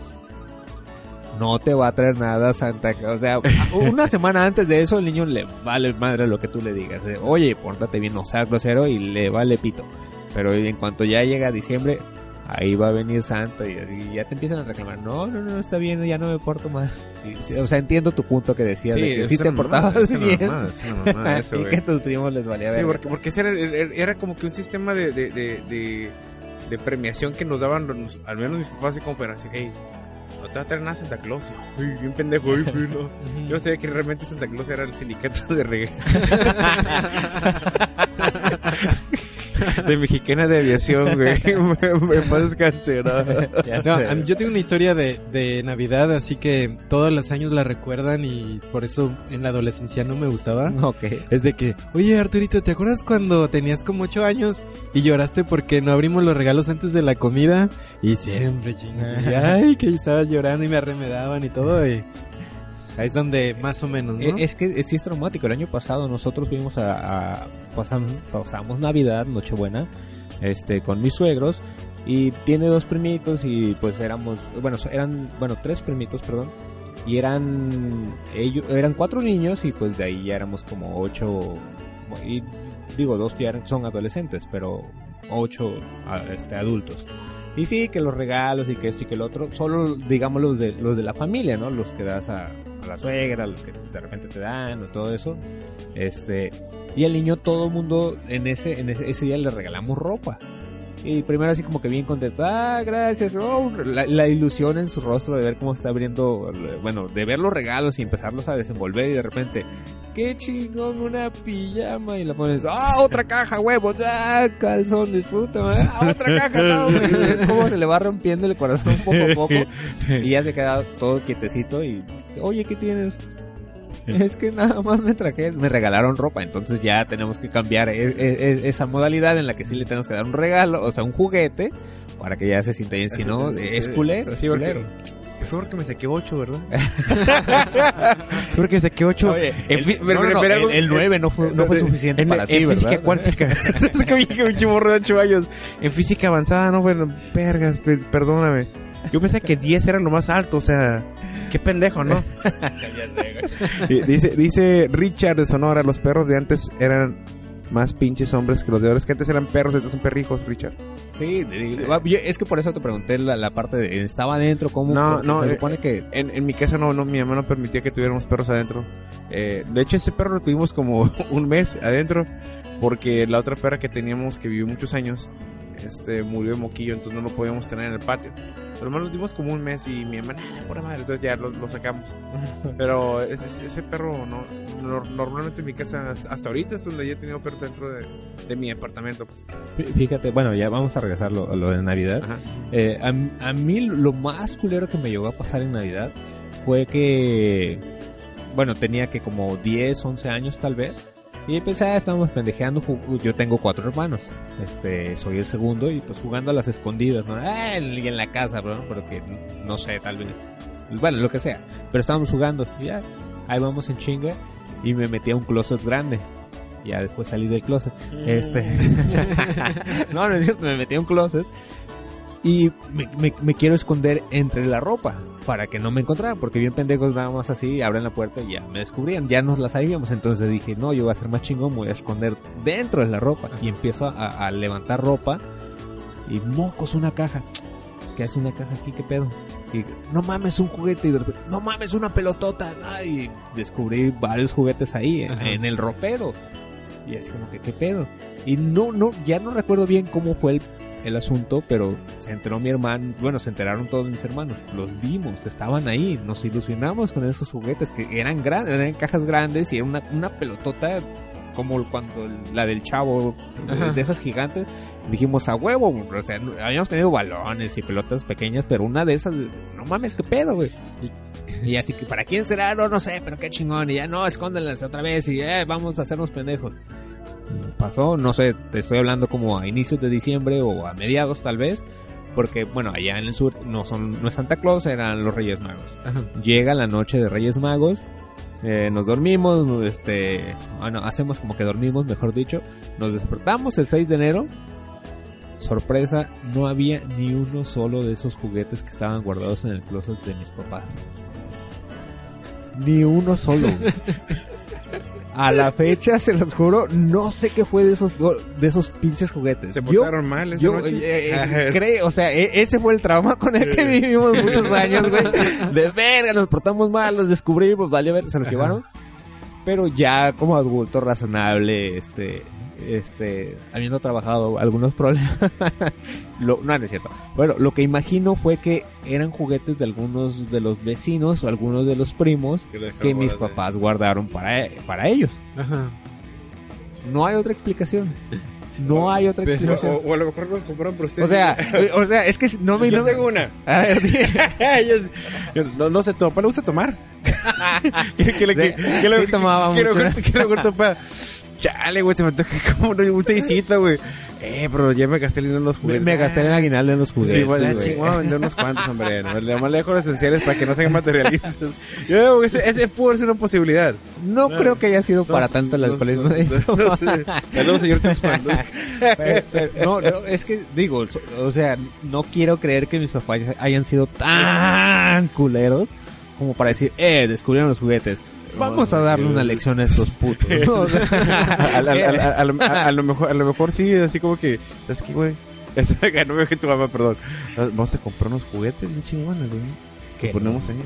no te va a traer nada Santa Claus, o sea, una semana antes de eso el niño le vale madre lo que tú le digas, oye, pórtate bien, no seas grosero y le vale pito. Pero en cuanto ya llega diciembre, ahí va a venir Santa y, y ya te empiezan a reclamar, no, no, no, está bien, ya no me porto más. Sí, sí, o sea, entiendo tu punto que decías de que sí te portabas bien una mamada eso, y que a tus primos les valía Sí, ver. porque, porque ese era, era- era como que un sistema de, de, de, de- premiación que nos daban, al menos mis papás, así como para decir, hey, no te va a traer nada Santa Claus. Y yo, "Ay, bien pendejo, güey, no". Yo sé que realmente Santa Claus era el sindicato de reggae. de mexicana de aviación, güey. me. Ya No, yo tengo una historia de, de Navidad, así que todos los años la recuerdan y por eso en la adolescencia no me gustaba. Ok. Es de que, oye Arturito, ¿te acuerdas cuando tenías como ocho años y lloraste porque no abrimos los regalos antes de la comida? Y siempre, chingue, ay, que estabas llorando y me arremedaban y todo. Y ahí es donde más o menos, ¿no? Eh, Es que sí es traumático. El año pasado nosotros fuimos a, a- pasam- pasamos Navidad, Nochebuena, este, con mis suegros y tiene dos primitos y pues éramos, bueno, eran, bueno, tres primitos, perdón, y eran ellos, eran cuatro niños y pues de ahí ya éramos como ocho y digo dos ya son adolescentes, pero ocho este, adultos. Y sí, que los regalos y que esto y que el otro, solo digamos los de, los de la familia, ¿no? Los que das a, a la suegra, los que de repente te dan o todo eso. Este, y al niño todo el mundo en ese, en ese, ese día le regalamos ropa. Y primero así como que bien contento, ah, gracias, oh, la, la ilusión en su rostro de ver cómo está abriendo, bueno, de ver los regalos y empezarlos a desenvolver y de repente, qué chingón, una pijama y la pones, ah, otra caja, huevos, ah, calzones, puta madre, ah, otra caja, no, es como se le va rompiendo el corazón poco a poco y ya se queda todo quietecito y, oye, ¿qué tienes? Es que nada más me traje, me regalaron ropa, entonces ya tenemos que cambiar e- e- e- esa modalidad en la que sí le tenemos que dar un regalo, o sea, un juguete, para que ya se sienta bien. Si no, es culero, Sí, culero. Fue porque me saqué 8, ¿verdad? Fue porque me saqué 8. Oye, el, no, no, no, el- el 9 no fue, fue suficiente en, para en ti, física ¿verdad? cuántica. es que un chimorro de 8 años. En física avanzada, no, bueno, pergas, pe- perdóname. Yo pensé que 10 era lo más alto, o sea, qué pendejo, ¿no? Dice, dice Richard de Sonora, los perros de antes eran más pinches hombres que los de ahora. Es que antes eran perros, entonces son perrijos, Richard. Sí, es que por eso te pregunté la, la parte de, ¿estaba adentro? ¿Cómo? No, no, Se eh, supone que... En, en mi casa no, no, mi mamá no permitía que tuviéramos perros adentro. Eh, de hecho, ese perro lo tuvimos como un mes adentro, porque la otra perra que teníamos, que vivió muchos años, este, murió de moquillo, entonces no lo podíamos tener en el patio. Más lo tuvimos como un mes y mi mamá, "Nah, pura madre, entonces ya lo, lo sacamos. Pero ese, ese- perro, no, no- normalmente en mi casa, hasta, hasta ahorita es donde yo he tenido perros dentro de, de mi apartamento. Pues. Fí- Fíjate, bueno, ya vamos a regresar lo, a lo de Navidad. Eh, a, a mí lo más culero que me llegó a pasar en Navidad fue que, bueno, tenía que como 10, 11 años tal vez. Y empecé, ah, estábamos pendejeando, yo tengo cuatro hermanos, este, soy el segundo y pues jugando a las escondidas, ¿no? Ah, y en la casa, bro, porque no sé, tal vez, bueno, lo que sea, pero estábamos jugando y ya, ahí vamos en chinga y me metí a un closet grande. Ya después salí del closet. Este. no, no es cierto, me metí a un closet. Y me, me- me quiero esconder entre la ropa para que no me encontraran, porque bien pendejos nada más así, abren la puerta y ya me descubrían, ya nos la sabíamos, entonces dije, no, yo voy a ser más chingón, me voy a esconder dentro de la ropa y empiezo a, a levantar ropa y mocos una caja. ¿Qué hace una caja aquí? ¿Qué pedo? Y no mames, un juguete y de repente, no mames, una pelotota. ¿no? Y descubrí varios juguetes ahí, en el ropero. Y así como que, ¿qué pedo? Y no, no, ya no recuerdo bien cómo fue el, el asunto, pero se enteró mi hermano, bueno, se enteraron todos mis hermanos, los vimos, estaban ahí, nos ilusionamos con esos juguetes que eran grandes, eran cajas grandes y era una, una pelotota como cuando el- la del chavo, Ajá. de esas gigantes, dijimos a huevo, o sea, habíamos tenido balones y pelotas pequeñas, pero una de esas, no mames, qué pedo, güey. Y, y así que, ¿para quién será? No, no sé, pero qué chingón. Y ya, no, escóndelas otra vez y eh, vamos a hacernos pendejos. Pasó, no sé, te estoy hablando como a inicios de diciembre o a mediados tal vez. Porque, bueno, allá en el sur no son no es Santa Claus, eran los Reyes Magos. Llega la noche de Reyes Magos, eh, nos dormimos, este, bueno, hacemos como que dormimos, mejor dicho. Nos despertamos el 6 de enero. Sorpresa, no había ni uno solo de esos juguetes que estaban guardados en el closet de mis papás. Ni uno solo. A la fecha, se los juro, no sé qué fue de esos, de esos pinches juguetes. Se Yo portaron mal esa yo noche. eh, eh, o sea, e- ese fue el trauma con el que vivimos muchos años, güey. De verga, nos portamos mal, los descubrimos, vale ver, se los llevaron. Pero ya como adulto razonable, este, este, habiendo trabajado algunos problemas, lo, no, no es cierto. Bueno, lo que imagino fue que eran juguetes de algunos de los vecinos o algunos de los primos Que mis papás guardaron para, para ellos. Ajá. No hay otra explicación. No hay otra explicación. o a lo mejor lo compraron por ustedes. O sea, o sea, es que no me... yo no me- tengo una. A ver, di- Yo- yo no, no sé, tu papá le gusta tomar. Sí, tomaba mucho. que le gusta tu papá. Chale, güey, se me toca como un seisito, güey. Eh, pero ya me gasté el dinero en los me, juguetes. me gasté el aguinaldo en los juguetes. Sí, bueno, ya chingón, a vender unos cuantos, hombre. No, Le más le dejo los esenciales para que no sean materialistas. Yo digo que ese, ese pudo ser una posibilidad. No creo que haya sido para No, tanto el no, alcoholismo. no, no, no, no. Saludos, señor Tuxpan. Pero- pero- no, no, es que digo, o sea, no quiero creer que mis papás hayan sido tan culeros como para decir, eh, descubrieron los juguetes. Vamos a darle una lección a estos putos. a, a- a- a- a lo- a- a lo mejor, a lo mejor sí, así como que, es que, güey, no veo que tu mamá, perdón. Vamos a comprar unos juguetes bien chingones, güey. Que ponemos ahí.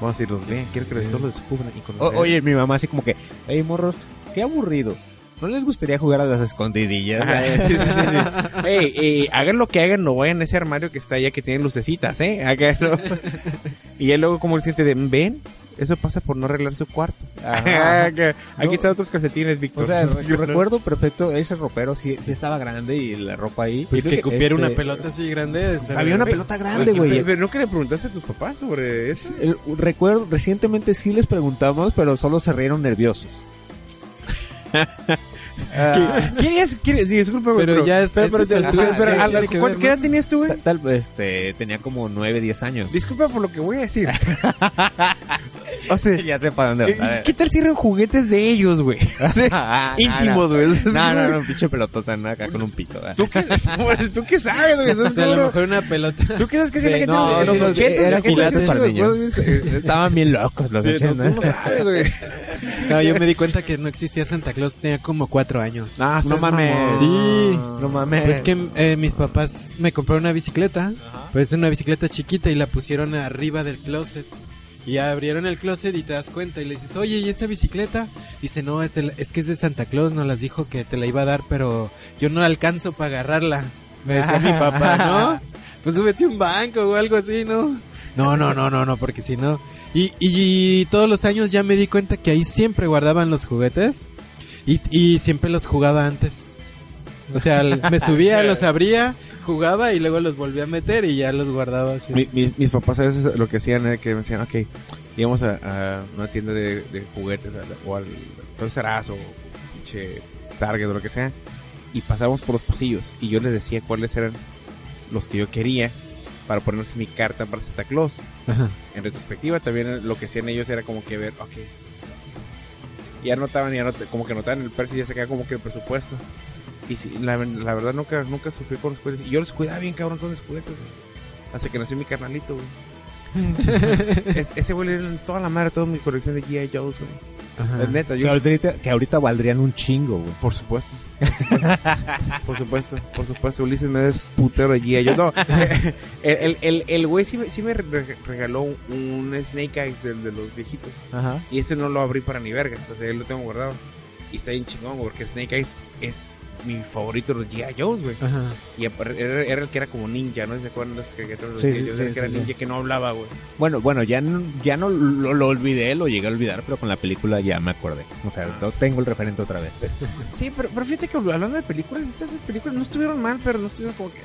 Vamos a ir los vean, quiero que todos los descubran. Y con O- oye, mi mamá así como que, hey morros, qué aburrido. ¿No les gustaría jugar a las escondidillas? Ajá, sí, sí, sí, sí. Ey, ey, hagan lo que hagan, no vayan a ese armario que está allá que tiene lucecitas, ¿eh? Háganlo. y ya luego como el siente de, ven, eso pasa por no arreglar su cuarto. Ajá. Que Aquí No. están otros calcetines, Víctor. O sea, yo recuerdo perfecto, ese ropero sí, sí estaba grande y la ropa ahí. Pues Y que cupiera una este, pelota así grande. Había una pelota grande, güey. Pero, nunca le preguntaste a tus papás sobre eso. El- recuerdo, recientemente sí les preguntamos, pero solo se rieron nerviosos. ¿Querías, querías, disculpa, güey, Pero ya pero, está- pero, este es ¿qué que ¿cuál- ver, ¿qué edad tenías tú, güey? Ta- Tal, este, tenía como 9, 10 años. Disculpa por lo que voy a decir. O sea, ya sé para dónde eh, ¿qué tal si eran juguetes de ellos, güey? Sea, íntimos, güey. No, no, no, un pinche pelotota ¿no? acá con un pito. ¿verdad? ¿Tú qué, ¿Tú qué sabes, güey? O sea, a lo mejor una pelota. ¿Tú qué sabes que hacía la gente no, en los 80? era juguetes para niños. Estaban bien locos los sí, no, 80. tú no sabes, güey. No, yo me di cuenta que no existía Santa Claus. Tenía como cuatro años. No, No mames. Sí. No mames. Pues que eh, mis papás me compraron una bicicleta, pues una bicicleta chiquita y la pusieron arriba del closet. Y abrieron el closet y te das cuenta y le dices, oye, ¿y esa bicicleta? Dice, no, es, de la- es que es de Santa Claus, nos las dijo que te la iba a dar, pero yo no alcanzo para agarrarla. Me decía mi papá, ¿no? Pues súbete un banco o algo así, ¿no? No, no, no, no, no, porque si no... Y, y todos los años ya me di cuenta que ahí siempre guardaban los juguetes y, y siempre los jugaba antes. O sea, me subía, los abría, jugaba y luego los volvía a meter y ya los guardaba así. Mi- mis, mis papás a veces lo que hacían era que me decían, ok, íbamos a, a una tienda de, de juguetes a o al Toys R Us o pinche Target o lo que sea y pasábamos por los pasillos y yo les decía cuáles eran los que yo quería para ponerse mi carta para Santa Claus. Ajá. En retrospectiva también lo que hacían ellos era como que ver, ok, ya notaban, ya not- como que notaban el precio y ya se quedaba como que el presupuesto. Y sí, la, la verdad nunca, nunca sufrí con los juguetes. Y yo los cuidaba bien cabrón todos mis juguetes, güey. Hasta que nació mi carnalito, güey. Es- ese güey le dieron toda la madre, toda mi colección de G.I. Joe's, güey. Ajá. Es neta, Que yo... ahorita, que ahorita valdrían un chingo, güey. Por supuesto. Por supuesto, por supuesto. Ulises me es putero de G.I. Joe. No, el, el, el, güey sí, me- sí me re- regaló un, Snake Eyes del de los viejitos. Ajá. Y ese no lo abrí para ni vergas. O sea, él lo tengo guardado. Y está bien chingón, porque Snake Eyes es mi favorito de los G.I. Joe's, güey. Y era, era el que era como ninja, ¿no? ¿Se acuerdan de las caricaturas de Sí, los sí, El que era ninja que no hablaba, güey. Bueno, bueno, ya no, ya no lo, lo olvidé, lo llegué a olvidar, pero con la película ya me acordé. O sea, no tengo el referente otra vez. Sí, pero, pero fíjate que hablando de películas, estas películas no estuvieron mal, pero no estuvieron como que...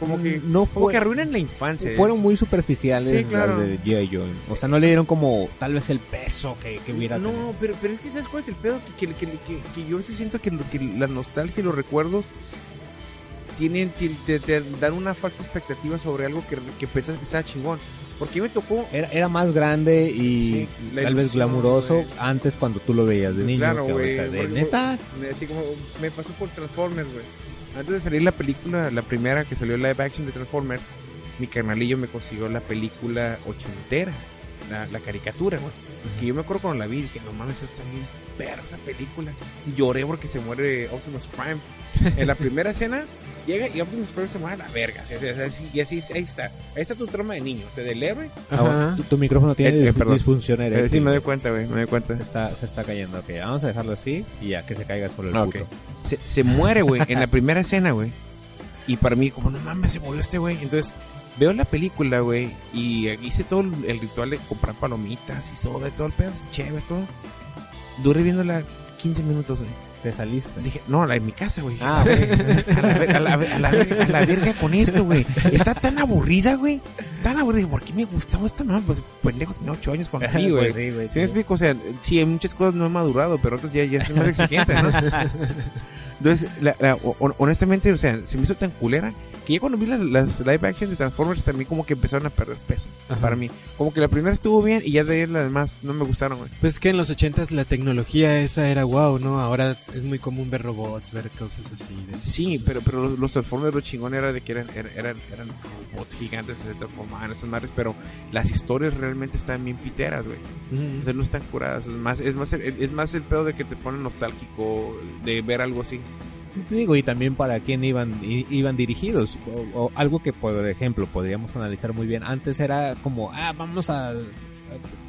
Como que, no como fue, que arruinan la infancia. ¿eh? fueron muy superficiales Sí, claro. las de G.I. Joe. O sea, no le dieron como tal vez el peso que, que hubiera tenido. No, pero, pero es que ¿sabes cuál es el pedo? Que, que, que, yo sí siento que, lo- que la nostalgia y los recuerdos tienen, ti- te, te dan una falsa expectativa sobre algo que, que piensas que está chingón. Porque me tocó... Era, era más grande y Sí, tal vez glamuroso antes cuando tú lo veías de niño. Claro, güey. de neta. Así como me pasó por Transformers, güey. Antes de salir la película, la primera que salió live action de Transformers, mi carnalillo me consiguió la película ochentera, la, la caricatura, güey. Que yo me acuerdo cuando la vi, dije, no mames, está bien perra esa película. Lloré porque se muere Optimus Prime. En la primera escena, llega y Optimus Prime se muere a la verga. o sea, y así, ahí está. Ahí está tu trama de niño, o sea, del héroe. Ajá. Tu, tu micrófono tiene Eh, eh, disfunción Eh, eréctil. sí, me doy cuenta, güey, me doy cuenta. se, está, se está cayendo. Ok, vamos a dejarlo así y ya que se caiga solo el Ah, puto. ok. Se, se muere, güey, en la primera escena, güey. Y para mí, como, no mames, se murió este güey. Entonces, veo la película, güey, y hice todo el, el ritual de comprar palomitas y soda y todo el pedo, chéves, todo. Duré viéndola 15 minutos, güey. Te saliste. Dije, no, la en mi casa, güey. Ah, güey. A la, a, la, ver- a, la, ver- a la verga con esto, güey. Está tan aburrida, güey. Tan aburrida. ¿Por qué me gustaba esta mamá? Pues pendejo, tenía 8 años cuando güey. Pues sí, güey. ¿Sí me explico? O sea, sí, hay muchas cosas no he madurado, pero otras ya, ya soy más exigente, ¿no? Entonces, la- la- hon- honestamente, o sea, se me hizo tan culera que ya cuando vi las, las live action de Transformers también como que empezaron a perder peso Ajá. para mí. Como que la primera estuvo bien y ya de ahí las demás no me gustaron, güey. Pues que en los ochentas la tecnología esa era wow, ¿no? Ahora es muy común ver robots, ver cosas así. de- Sí, pero, pero los, los Transformers lo chingón era de que eran, eran, eran, eran robots gigantes que se transformaban esas madres, pero las historias realmente están bien piteras, güey. Ujú. O sea, no están curadas. Es más, es más, el, es más el pedo de que te ponen nostálgico de ver algo así. Digo, y también para quién iban iban dirigidos. O, o algo que, por ejemplo, podríamos analizar muy bien. Antes era como, ah, vamos a, a-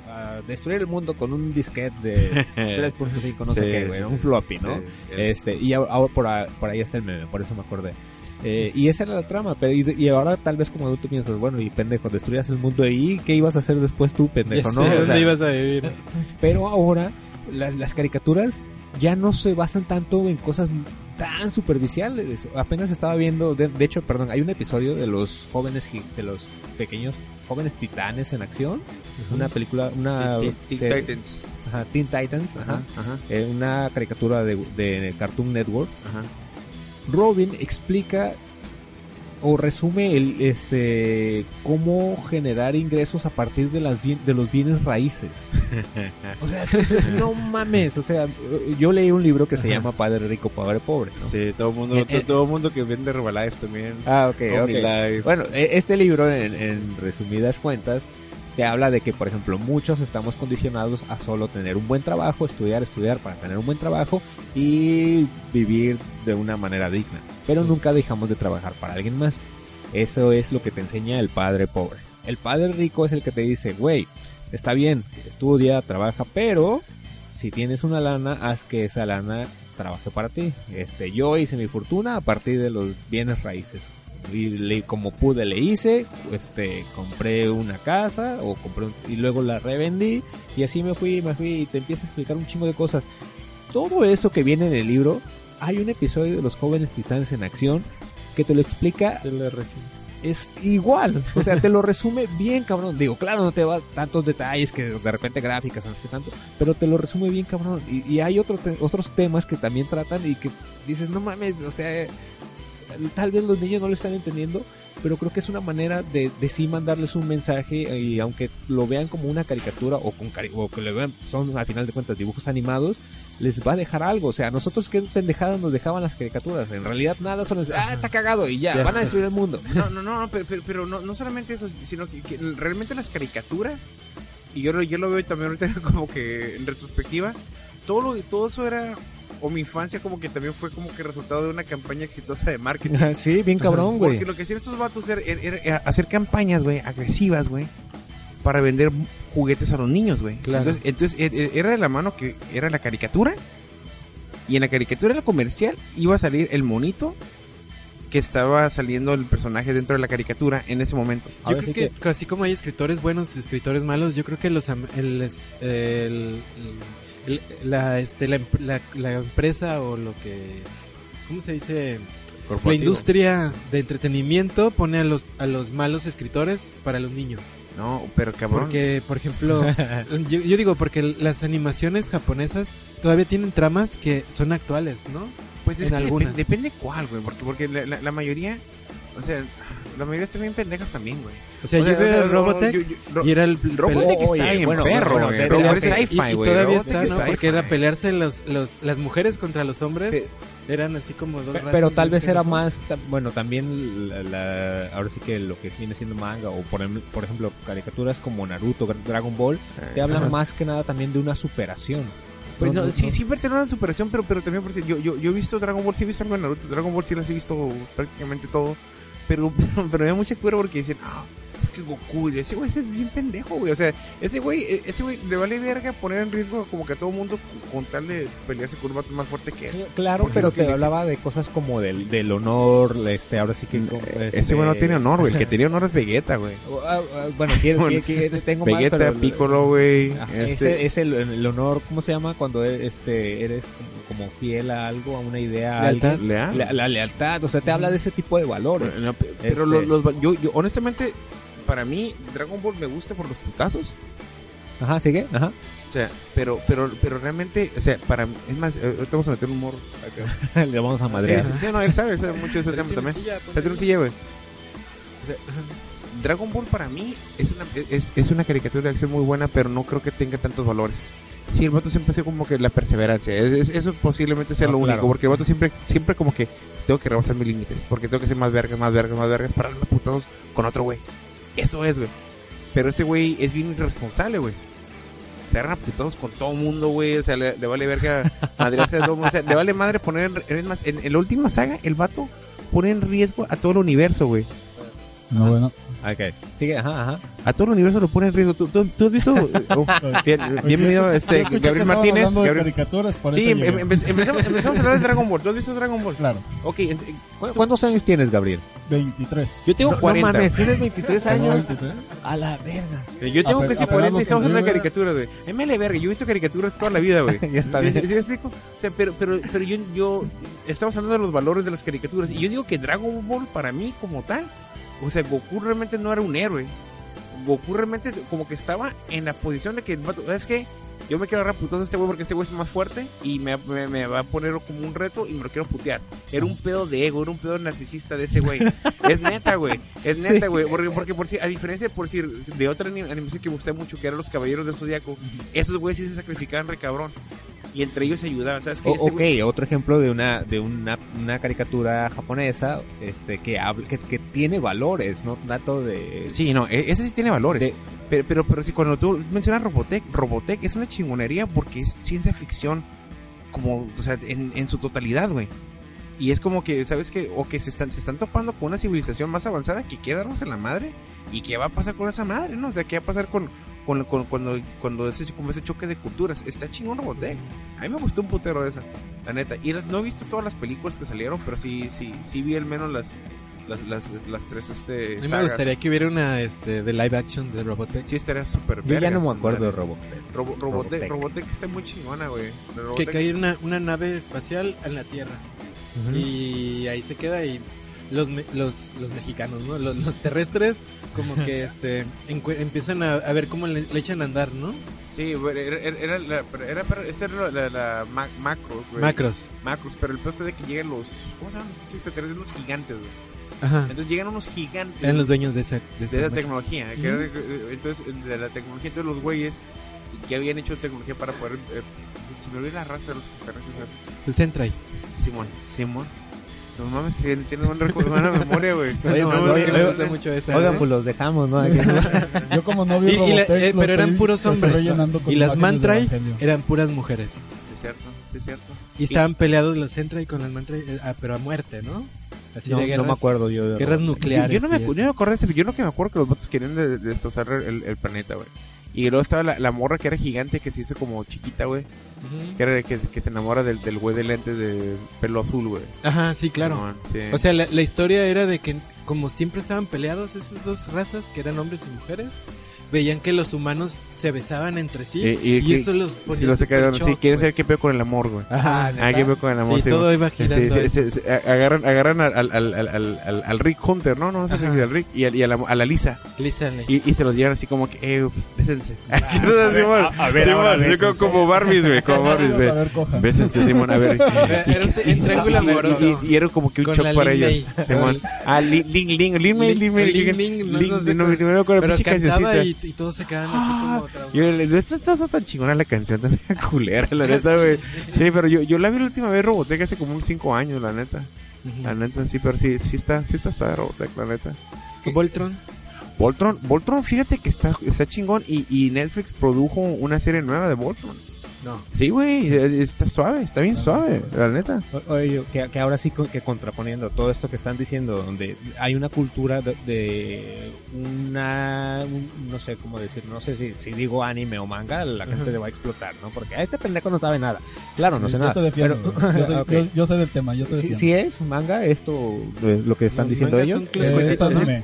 a destruir el mundo con un disquete de 3.5, no sé Sí, qué, güey, sí, un floppy, ¿no? Sí, es- Este, y ahora, por, ahí, por ahí está el meme, por eso me acordé. Eh, y esa era la trama, pero y, y ahora tal vez como adulto piensas, bueno, y pendejo, destruyas el mundo y ¿qué ibas a hacer después tú, pendejo, sé no? O dónde sea, ibas a vivir. pero ahora las, las caricaturas ya no se basan tanto en cosas tan superficiales. Apenas estaba viendo, de, de hecho, perdón, hay un episodio de los jóvenes, de los pequeños jóvenes titanes en acción. Una película, una Teen- Titans. ajá, Teen Titans, ajá, Ajá, eh, una caricatura de, de Cartoon Network. ajá. Robin explica o resume el este cómo generar ingresos a partir de las bien- de los bienes raíces. O sea, no mames, o sea, yo leí un libro que se llama Padre rico, padre pobre. ¿no? Sí, todo el mundo, Eh, eh. todo el mundo que vende Herbalife también. Ah, ok, OmniLife. ok. Bueno, e- este libro, en, en resumidas cuentas, te habla de que, por ejemplo, muchos estamos condicionados a solo tener un buen trabajo, estudiar, estudiar para tener un buen trabajo y vivir de una manera digna. Pero nunca dejamos de trabajar para alguien más. Eso es lo que te enseña el padre pobre. El padre rico es el que te dice, güey, está bien, estudia, trabaja, pero si tienes una lana, haz que esa lana trabaje para ti. Este, yo hice mi fortuna a partir de los bienes raíces. Y le- como pude le hice, este, compré una casa o compré un- y luego la revendí y así me fui, me fui y te empieza a explicar un chingo de cosas. Todo eso que viene en el libro, hay un episodio de los jóvenes titanes en acción que te lo explica es igual. O sea, te lo resume bien, cabrón. Digo, claro, no te va tantos detalles que de repente gráficas, no sé qué tanto, pero te lo resume bien, cabrón. Y, y hay otro te- otros temas que también tratan y que dices, no mames, o sea, tal vez los niños no lo están entendiendo, pero creo que es una manera de, de sí mandarles un mensaje y aunque lo vean como una caricatura o, con cari- o que lo vean, son al final de cuentas dibujos animados, les va a dejar algo. O sea, nosotros qué pendejadas nos dejaban las caricaturas. En realidad nada, solo es, ah, está cagado y ya, Ya van a destruir el mundo. No, no, no, no, pero, pero, pero no, no solamente eso, sino que, que realmente las caricaturas, y yo, lo- yo lo veo también ahorita como que en retrospectiva, todo, lo, todo eso era, o mi infancia como que también fue como que resultado de una campaña exitosa de marketing. Sí, bien cabrón, güey. Porque lo que hacían estos vatos era, era- era hacer campañas, güey, agresivas, güey, para vender juguetes a los niños, güey. Claro. Entonces, entonces e- e- era de la mano que era la caricatura, y en la caricatura, en la comercial, iba a salir el monito que estaba saliendo el personaje dentro de la caricatura en ese momento. Yo creo sí que, así como hay escritores buenos y escritores malos, yo creo que los am- el, es- el- el- la, este, la, em- la- la empresa o lo que... ¿Cómo se dice? La industria de entretenimiento pone a los, a los malos escritores para los niños. No, pero cabrón. Porque, por ejemplo, yo, yo digo porque las animaciones japonesas todavía tienen tramas que son actuales, ¿no? Pues es en que depende cuál, güey. Porque, porque la, la- la mayoría, o sea, la mayoría están bien pendejas también, güey. O sea, O yo veo sea, Robotech yo- yo- Ro- y era el... Robotech Oye, está bien bueno, perro, güey. Robotech es sci-fi, y güey. todavía está, es ¿no? Porque era pelearse los, los, las mujeres contra los hombres. Sí. Eran así como dos Pe- razas Pero tal vez era más, bueno, también la, la- ahora sí que lo que viene siendo manga o por, em- por ejemplo caricaturas como Naruto, Dragon Ball, te hablan Ajá. más que nada también de una superación. Pues No, no, no, sí, no. siempre tiene una superación, pero, pero también por yo, yo, yo he visto Dragon Ball, sí he visto algo de Naruto, Dragon Ball sí las he visto prácticamente todo, pero, pero, me da mucha cura porque dicen, ah, que Goku, y ese güey es bien pendejo, güey, o sea, ese güey, e- ese güey le vale verga poner en riesgo como que a todo mundo con tal de pelearse con un vato más fuerte que él. Sí, claro, pero te hablaba de cosas como del, del honor, este, ahora sí que... este, Ese güey no tiene honor, güey, el que tiene honor es Vegeta, güey. Ah, ah, bueno, quiero, Bueno, tengo Vegeta, pero- Piccolo, güey, Ajá, este... Ese es el, el honor, ¿cómo se llama? Cuando e- este eres como, fiel a algo, a una idea, Lealtad. La, la lealtad, o sea, te habla de ese tipo de valores. No, pero Este- lo- los, va- yo, yo, honestamente, para mí, Dragon Ball me gusta por los putazos. Ajá, sigue, ajá. O sea, pero, pero, pero realmente, o sea, para mí, es más, eh, ahorita vamos a meter un humor acá. Le vamos a madrear. sí, sí, no, él sabe, él sabe mucho de ese tema también. Tráete un silla, güey. O sea, Dragon Ball para mí es una, es, es una caricatura de acción muy buena, pero no creo que tenga tantos valores. Sí, el vato siempre ha sido como que la perseverancia. Es- es- eso posiblemente sea lo claro. único, porque el vato siempre, siempre como que tengo que rebasar mis límites, porque tengo que ser más vergas, más vergas, más vergas para darme putados con otro güey. Eso es, güey. Pero ese güey es bien irresponsable, güey. Se agarran a putados con todo mundo, güey. O sea, le, le vale verga madrearse a todo mundo. O sea, le vale madre poner en, en, en la última saga, el vato pone en riesgo a todo el universo, güey. No, bueno. Ok. Sigue, ajá, ajá. A todo el universo lo pone en riesgo. ¿Tú, tú, tú has visto? Oh, bien- bienvenido, este, Gabriel Martínez. Gabriel- caricaturas, por Sí, em- em- empezamos, empezamos a hablar de Dragon Ball. ¿Tú has visto Dragon Ball? Claro. Ok, ¿Cu- ¿Cuántos años tienes, Gabriel? 23. Yo tengo No, no 40. mames, tienes 23 ¿Tengo años. 23? A la verga. Eh, Yo tengo Ape- casi apenas 40 y estamos hablando de cumplí, caricaturas, güey. A vale verga, yo he visto caricaturas toda la vida, güey. Ya está ¿Sí, bien. sí, sí me explico? O sea, pero, pero, pero yo, yo... Estamos hablando de los valores de las caricaturas. Y yo digo que Dragon Ball, para mí, como tal... O sea, Goku realmente no era un héroe. Goku realmente como que estaba en la posición de que... ¿Sabes qué? Yo me quiero agarrar putados a este güey porque este güey es más fuerte y me, me- me va a poner como un reto y me lo quiero putear. Era un pedo de ego, era un pedo narcisista de ese güey. es neta, güey. Es neta, güey. Porque, porque por si, a diferencia, por decir, de otra anim- animación que me gusta mucho, que eran los Caballeros del Zodiaco, esos güeyes sí se sacrificaban re cabrón. Y entre ellos se ayudaban. ¿Sabes qué? Este ok, güey- otro ejemplo de una de una, una caricatura japonesa este que habla que, que tiene valores, no tanto de Sí, no, e- ese sí tiene valores. de- Pero, pero, pero sí, cuando tú mencionas Robotech, Robotech es una chingonería porque es ciencia ficción como, o sea, en, su totalidad, güey. Y es como que, ¿sabes qué? O que se están, se están topando con una civilización más avanzada que quiere darnos en la madre. ¿Y qué va a pasar con esa madre, no? O sea, ¿qué va a pasar con, con, con- cuando, cuando ese, ese choque de culturas? Está chingón Robotech. A mí me gustó un putero esa, la neta. Y las- no he visto todas las películas que salieron, pero sí, sí, sí vi al menos las, las, las, las tres, este, A mí me sagas. gustaría que hubiera una este, de live action de Robotech. Sí, estaría súper yo ya no me acuerdo de. Robotech. Robo- Robotech, Robotech. Robotech está muy chingona, güey. Que cae una, una nave espacial en la Tierra. Y ahí se queda y los, me- los, los mexicanos, ¿no? Los, los terrestres como que este empiezan a, a ver cómo le, le echan a andar, ¿no? Sí, era, era, era, la, pero era, esa era la, la ma- macros, güey. Macros. Macros, pero el peor está de que llegan los, ¿cómo se llaman? Unos gigantes, güey. Ajá. Entonces llegan unos gigantes Eran los dueños de esa, de de esa tecnología. que era- entonces, de la tecnología, entonces los güeyes que habían hecho tecnología para poder... eh, si me olvida la raza de los extraterrestres. Pues entra ahí. Simón, Simón. No mames, si tiene buena, buena memoria, güey. Oye, No, man, no, oye, no, me no, gusta no. mucho esa. Oigan, ¿eh? pues los dejamos, ¿no? Aquí, Yo como no vi Y- y la- Robotech, eh, pero eran puros hombres. Y las Evangelio. eran puras mujeres. Sí, es cierto, sí, es cierto. Y estaban peleados los Sentry con las Mantrai, eh, ah, pero a muerte, ¿no? Así no, de no guerras, me acuerdo yo de guerras nucleares. Yo no me, yo no me acuerdo ese, yo lo que me acuerdo que los vatos querían de- destrozar el, el planeta, güey. Y luego estaba la, la morra que era gigante, que se hizo como chiquita, güey. Ujú. Que, era, que, que se enamora del, del güey de lentes de pelo azul, güey. Ajá, sí, claro. Sí. O sea, la, la historia era de que como siempre estaban peleados esas dos razas, que eran hombres y mujeres, veían que los humanos se besaban entre sí Y- y, eso los ponía si se sí, quieren saber pues. qué pedo con el amor, güey. Ajá, Ah, qué con el amor, Sí, sí, todo iba girando. sí, sí, agarran, agarran al, al, al, al, Rick Hunter, ¿no? No, no sé al Rick. Y, al- y a, la, a la Lisa. Lisa. Y, y se los llevan así como que, eh, pues, bésense. Ah, Simón, a ver, Simón, ahora yo como, bésense. como Barbies, güey, como Barbies, a güey. ver. Bésense, Simón, a ver. Era un, un triángulo amoroso. Y, era como que un shock para ellos. Simón. Ah, Lin Ling Ling, Ling Lin Ling, no Ling- sé no, la Pero pinche cancioncita. Y, todos se quedaban así como traumados. Yo, esto está está tan chingona la canción, también culera, la neta, güey. Sí, pero yo, yo la vi la última vez Robotech hace como unos 5 años, la neta. La neta, sí, pero sí, sí está, sí está suave Robotech, la neta. Voltron. Voltron, Voltron, fíjate que está, está chingón y, y Netflix produjo una serie nueva de Voltron. No. Sí, güey, eh, está suave, está bien suave, la neta. Oye, que, que ahora sí con- que contraponiendo todo esto que están diciendo, donde hay una cultura de, de una, un- no sé cómo decir, no sé si, si digo anime o manga, la gente le va a explotar, ¿no? Porque a este pendejo no sabe nada. Claro, no sé yo nada. te defiendo. pero- yo, soy- Ok. yo- yo sé del tema, yo te defiendo. sí es manga esto, eh, lo que están diciendo ellos. Eh, es cuentitos, ¿no? anime.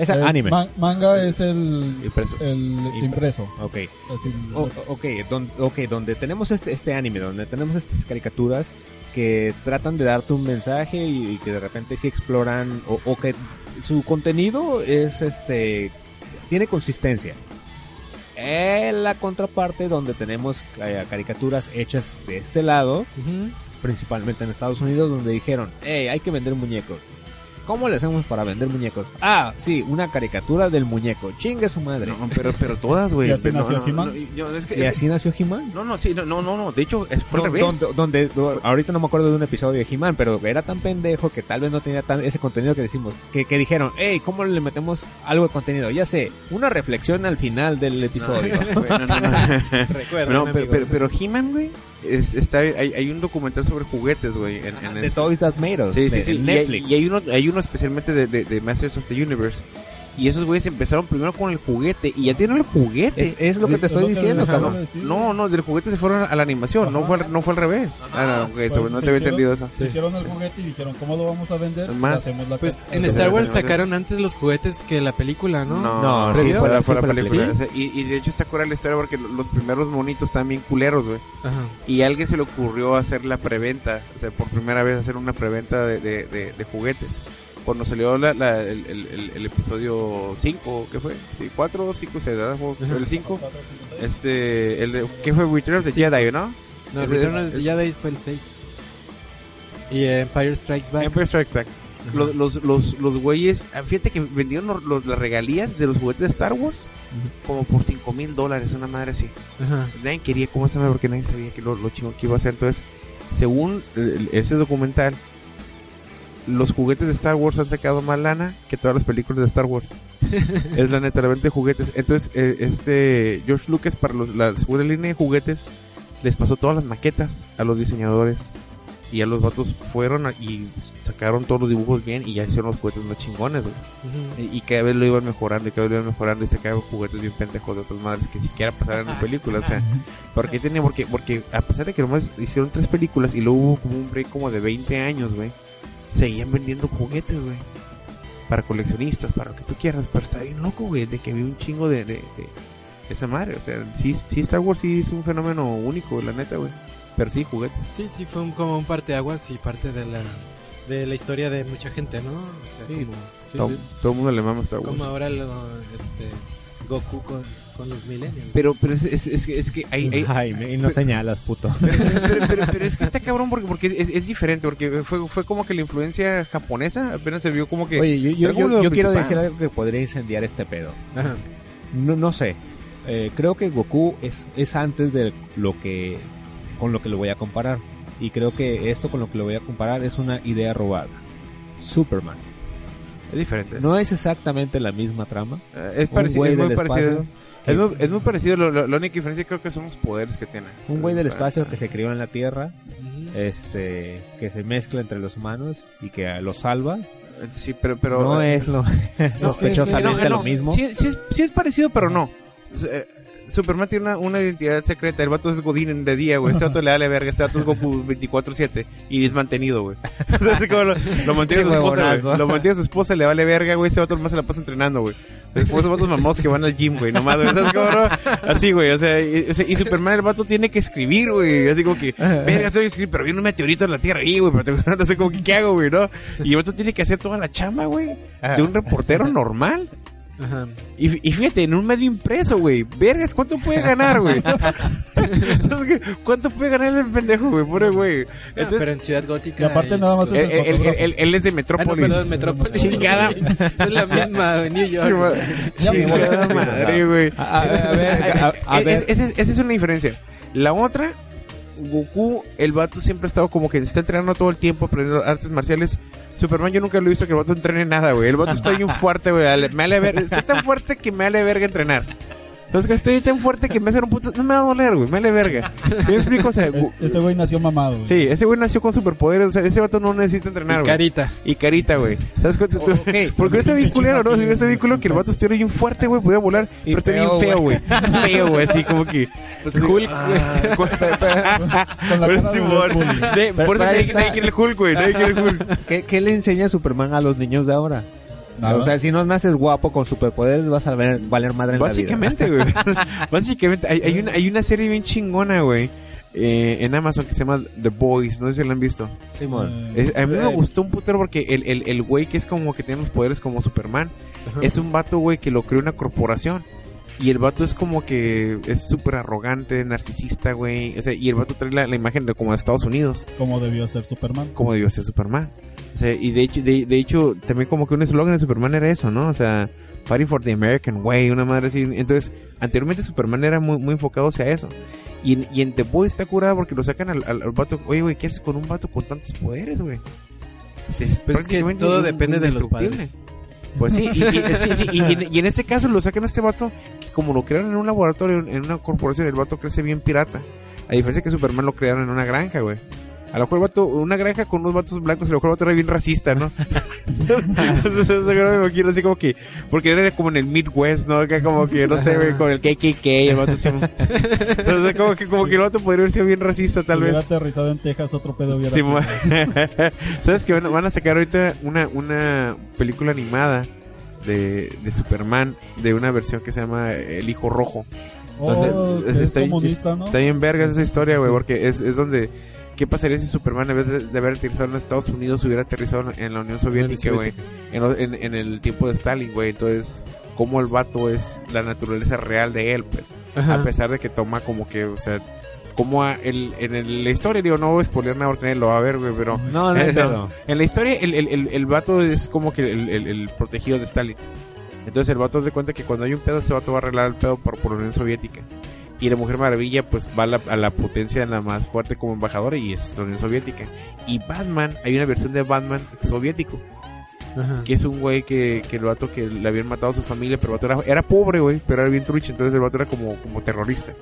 Es Eh, anime. ma- manga es el, Impreso. el impreso. Ok. Así, O- ok, don- ok, donde tenemos este, este anime, donde tenemos estas caricaturas que tratan de darte un mensaje y, y que de repente sí exploran o, o que su contenido es este tiene consistencia. En la contraparte donde tenemos eh, caricaturas hechas de este lado, principalmente en Estados Unidos, donde dijeron, hey, hay que vender muñecos. ¿Cómo le hacemos para vender muñecos? Ah, sí, una caricatura del muñeco. Chingue su madre. No, pero, pero todas, güey. ¿Y así No, nació no, He-Man? no, es que- ¿Y así nació He-Man? No, no, sí, no, no, no, no, de hecho, es, revés. donde, donde- do- ahorita no me acuerdo de un episodio de He-Man, pero era tan pendejo que tal vez no tenía tan ese contenido que decimos, que, que dijeron, hey, ¿cómo le metemos algo de contenido? Ya sé, una reflexión al final del episodio. Güey, no, no, no. Recuerden, No, pero, pero, pero He-Man, güey, es- está, hay, hay un documental sobre juguetes, güey, en, en de Toys That Made Us, Sí, sí, sí. Y hay, Netflix. y hay uno, hay uno especialmente de, de, de Masters of the Universe. Y esos güeyes empezaron primero con el juguete y ya tienen el juguete. Es, es lo que te Es estoy diciendo, cabrón. No, no, del juguete se fueron a la animación, no fue, al- no fue al revés. Ah, no, Pues, sobre- no te había entendido eso. Se hicieron el juguete y dijeron, ¿cómo lo vamos a vender? Más. Hacemos la Pues cosa. en Star Wars sacaron antes los juguetes que la película, ¿no? No, No, sí, fue la, fue película. y, y de hecho está cura la historia porque los primeros monitos estaban bien culeros, güey. Ajá. Y a alguien se le ocurrió hacer la preventa, o sea, por primera vez hacer una preventa de, de, de- de juguetes. Cuando salió la, la- el, el- el- el episodio 5, ¿qué fue? Sí, 4 o 5, se da, Ajá. el 5. Este, el de, ¿qué fue? Return of the Jedi, ¿no? No, Es- Return of the Jedi fue el 6. Y Empire Strikes Back. Empire Strikes Back. Los, los, los, los güeyes, ah, fíjate que vendieron los- los- las regalías de los juguetes de Star Wars como por 5 mil dólares, una madre así. Ajá. Nadie quería cómo se porque nadie sabía que lo, lo chingón que iba a ser. Entonces, según el- ese documental, los juguetes de Star Wars han sacado más lana que todas las películas de Star Wars. es la neta, la venta de juguetes. Entonces, eh, este George Lucas, para los, la segunda línea de juguetes, les pasó todas las maquetas a los diseñadores. Y a los vatos fueron a- y sacaron todos los dibujos bien y ya hicieron los juguetes más chingones, güey. Y, y cada vez lo iban mejorando y cada vez lo iban mejorando y sacaban juguetes bien pendejos de otras madres que siquiera pasaran en películas. O sea, ¿por qué tenía? Porque, porque a pesar de que nomás hicieron tres películas y luego hubo como un break como de 20 años, güey, seguían vendiendo juguetes, güey. Para coleccionistas, para lo que tú quieras. Pero está bien loco, güey, de que había un chingo de, de, de esa madre. O sea, sí, sí, Star Wars sí es un fenómeno único, la neta, güey. Pero sí, juguetes. Sí, sí, fue un, como un parteaguas y parte de la, de la historia de mucha gente, ¿no? O sea, Sí, como, todo, todo el mundo le mama Star Wars. como ahora lo, este, Goku con, con los Millennials. Pero, pero es, es, es, que- es que hay, hay, Ay, me- y no señalas, puto. pero, pero, pero- pero es que está cabrón porque, porque es, es diferente, porque fue, fue como que la influencia japonesa apenas se vio como que... Oye, yo, yo, Pero yo- yo quiero decir algo que podría incendiar este pedo. Ajá. No, no sé. Eh, creo que Goku es, es antes de lo que con lo que lo voy a comparar. Y creo que esto con lo que lo voy a comparar es una idea robada. Superman. es diferente. No es exactamente la misma trama. Es, parecido, es muy parecido. espacio Es muy, es muy parecido, lo- lo- la única diferencia creo que son los poderes que tiene. Un güey del espacio que se crió en la Tierra, este, que se mezcla entre los humanos y que los salva. Sí, pero... pero no eh, es lo no, sospechosamente no, no, lo mismo. Sí, sí es, sí es parecido, pero no. O sea, eh, Superman tiene una, una identidad secreta. El vato es Godín de día, güey. Este vato le da la verga. Este vato es Goku 24-7 y es mantenido, güey. O sea, así como lo, lo mantiene su esposa, güey. Lo mantiene su esposa, le vale verga, güey. Ese vato más se la pasa entrenando, güey. Después esos vatos mamos que van al gym, güey. Nomás, güey. Así, güey. O sea, y, Superman, el vato tiene que escribir, güey. Así como que, verga, estoy escribiendo, pero viene un meteorito en la Tierra ahí, güey. Pero te, no sé cómo que, ¿qué hago, güey, no? Y el vato tiene que hacer toda la chamba, güey. De un reportero normal. Ajá. Y, y fíjate, en un medio impreso, güey. Vergas, ¿cuánto puede ganar, güey? ¿Cuánto puede ganar el pendejo, güey? Pobre güey. Pero en Ciudad Gótica. Y aparte nada más él, es el él- él- él- él es de Ah, no, Metrópolis. perdón, Metrópolis. Chingada. es la misma, New York. Chingada madre, güey. A, a- a ver, a- a Eh, ver. es- Esa es, esa es una diferencia. La otra, Goku, el vato siempre ha estado como que está entrenando todo el tiempo, aprendiendo artes marciales. Superman, yo nunca lo he visto que el vato entrene nada, güey. El vato está bien fuerte, güey. Ale- Me vale ver, está tan fuerte que me vale verga entrenar. Entonces, que estoy tan fuerte que me hace un puto. No me va a doler, güey. Me vale verga. ¿Sí me explico? O sea, Es- ese güey nació mamado. güey. Sí, ese güey nació con superpoderes. O sea, ese vato no necesita entrenar, güey. Carita. Y carita, güey. ¿Sabes cuánto? tú- Porque ese bien culero, ¿no? Ese bien culero que el vato estuviera bien fuerte, güey, podía volar. Y pero está bien feo, güey. Feo, güey, así como que. Hulk. Con la Por eso, nadie quiere el Hulk, güey. Nadie quiere el Hulk. ¿Qué, qué le enseña Superman a los niños de ahora? O sea, si no naces guapo con superpoderes, vas a valer, valer madre en Básicamente, güey. Básicamente, hay, hay, una, hay una serie bien chingona, güey. eh, en Amazon que se llama The Boys. No sé si la han visto. la vida. Simón. Es- a mí me gustó un putero porque el, el, el güey que es como que tiene los poderes como Superman Ajá. es un vato, güey, que lo creó una corporación. Y el vato es como que es súper arrogante, narcisista, güey. O sea, y el vato trae la, la imagen de como de Estados Unidos, Como debió ser Superman. como debió ser Superman. Y de hecho, de, de hecho, también como que un eslogan de Superman era eso, ¿no? O sea, Fighting for the American Way, una madre así. Entonces, anteriormente Superman era muy, muy enfocado hacia eso. Y, en- y en The Boys está curado porque lo sacan al, al, al vato. Oye, güey, ¿qué haces con un vato con tantos poderes, güey? Pues es que todo un- depende un de los padres. Pues sí, y, y- sí, sí, y- y- y en este caso lo sacan a este vato que como lo crearon en un laboratorio, en una corporación, el vato crece bien pirata. A diferencia que Superman lo crearon en una granja, güey. A lo mejor el vato, una granja con unos vatos blancos, a lo mejor el vato era bien racista, ¿no? Entonces, eso me imagino así como que, porque era como en el Midwest, ¿no? Acá como que, no sé, con el KKK, el vato así, Entonces, como que, como que el vato podría haber sido bien racista, tal si vez. hubiera aterrizado en Texas, otro pedo hubiera Sí, ¿Sabes que van, van a sacar ahorita una, una película animada de, de Superman de una versión que se llama El Hijo Rojo? Oh, Donde- que es está, bien- comunista, ¿no? está bien vergas esa historia, güey, Sí. porque es, es donde... ¿Qué pasaría si Superman, en vez de, de haber aterrizado en Estados Unidos, hubiera aterrizado en la Unión Soviética, güey? En, lo- en, en el tiempo de Stalin, güey. Entonces, cómo el vato es la naturaleza real de él, pues. Ajá. A pesar de que toma como que, o sea, como a- el, en el- la historia, digo, no voy a spoiler nada porque nadie lo va a ver, güey, pero... No, no, no. En la historia, el, el, el, vato es como que el, protegido de Stalin. Entonces el vato se cuenta que cuando hay un pedo, ese vato va a arreglar el pedo por, por la Unión Soviética. Y la Mujer Maravilla, pues va a la, a la potencia la más fuerte como embajadora y es la Unión Soviética. Y Batman, hay una versión de Batman soviético, Ajá. que es un güey que, que el vato que le habían matado a su familia, pero el vato era, era pobre, güey, pero era bien trucha, entonces el vato era como, como terrorista.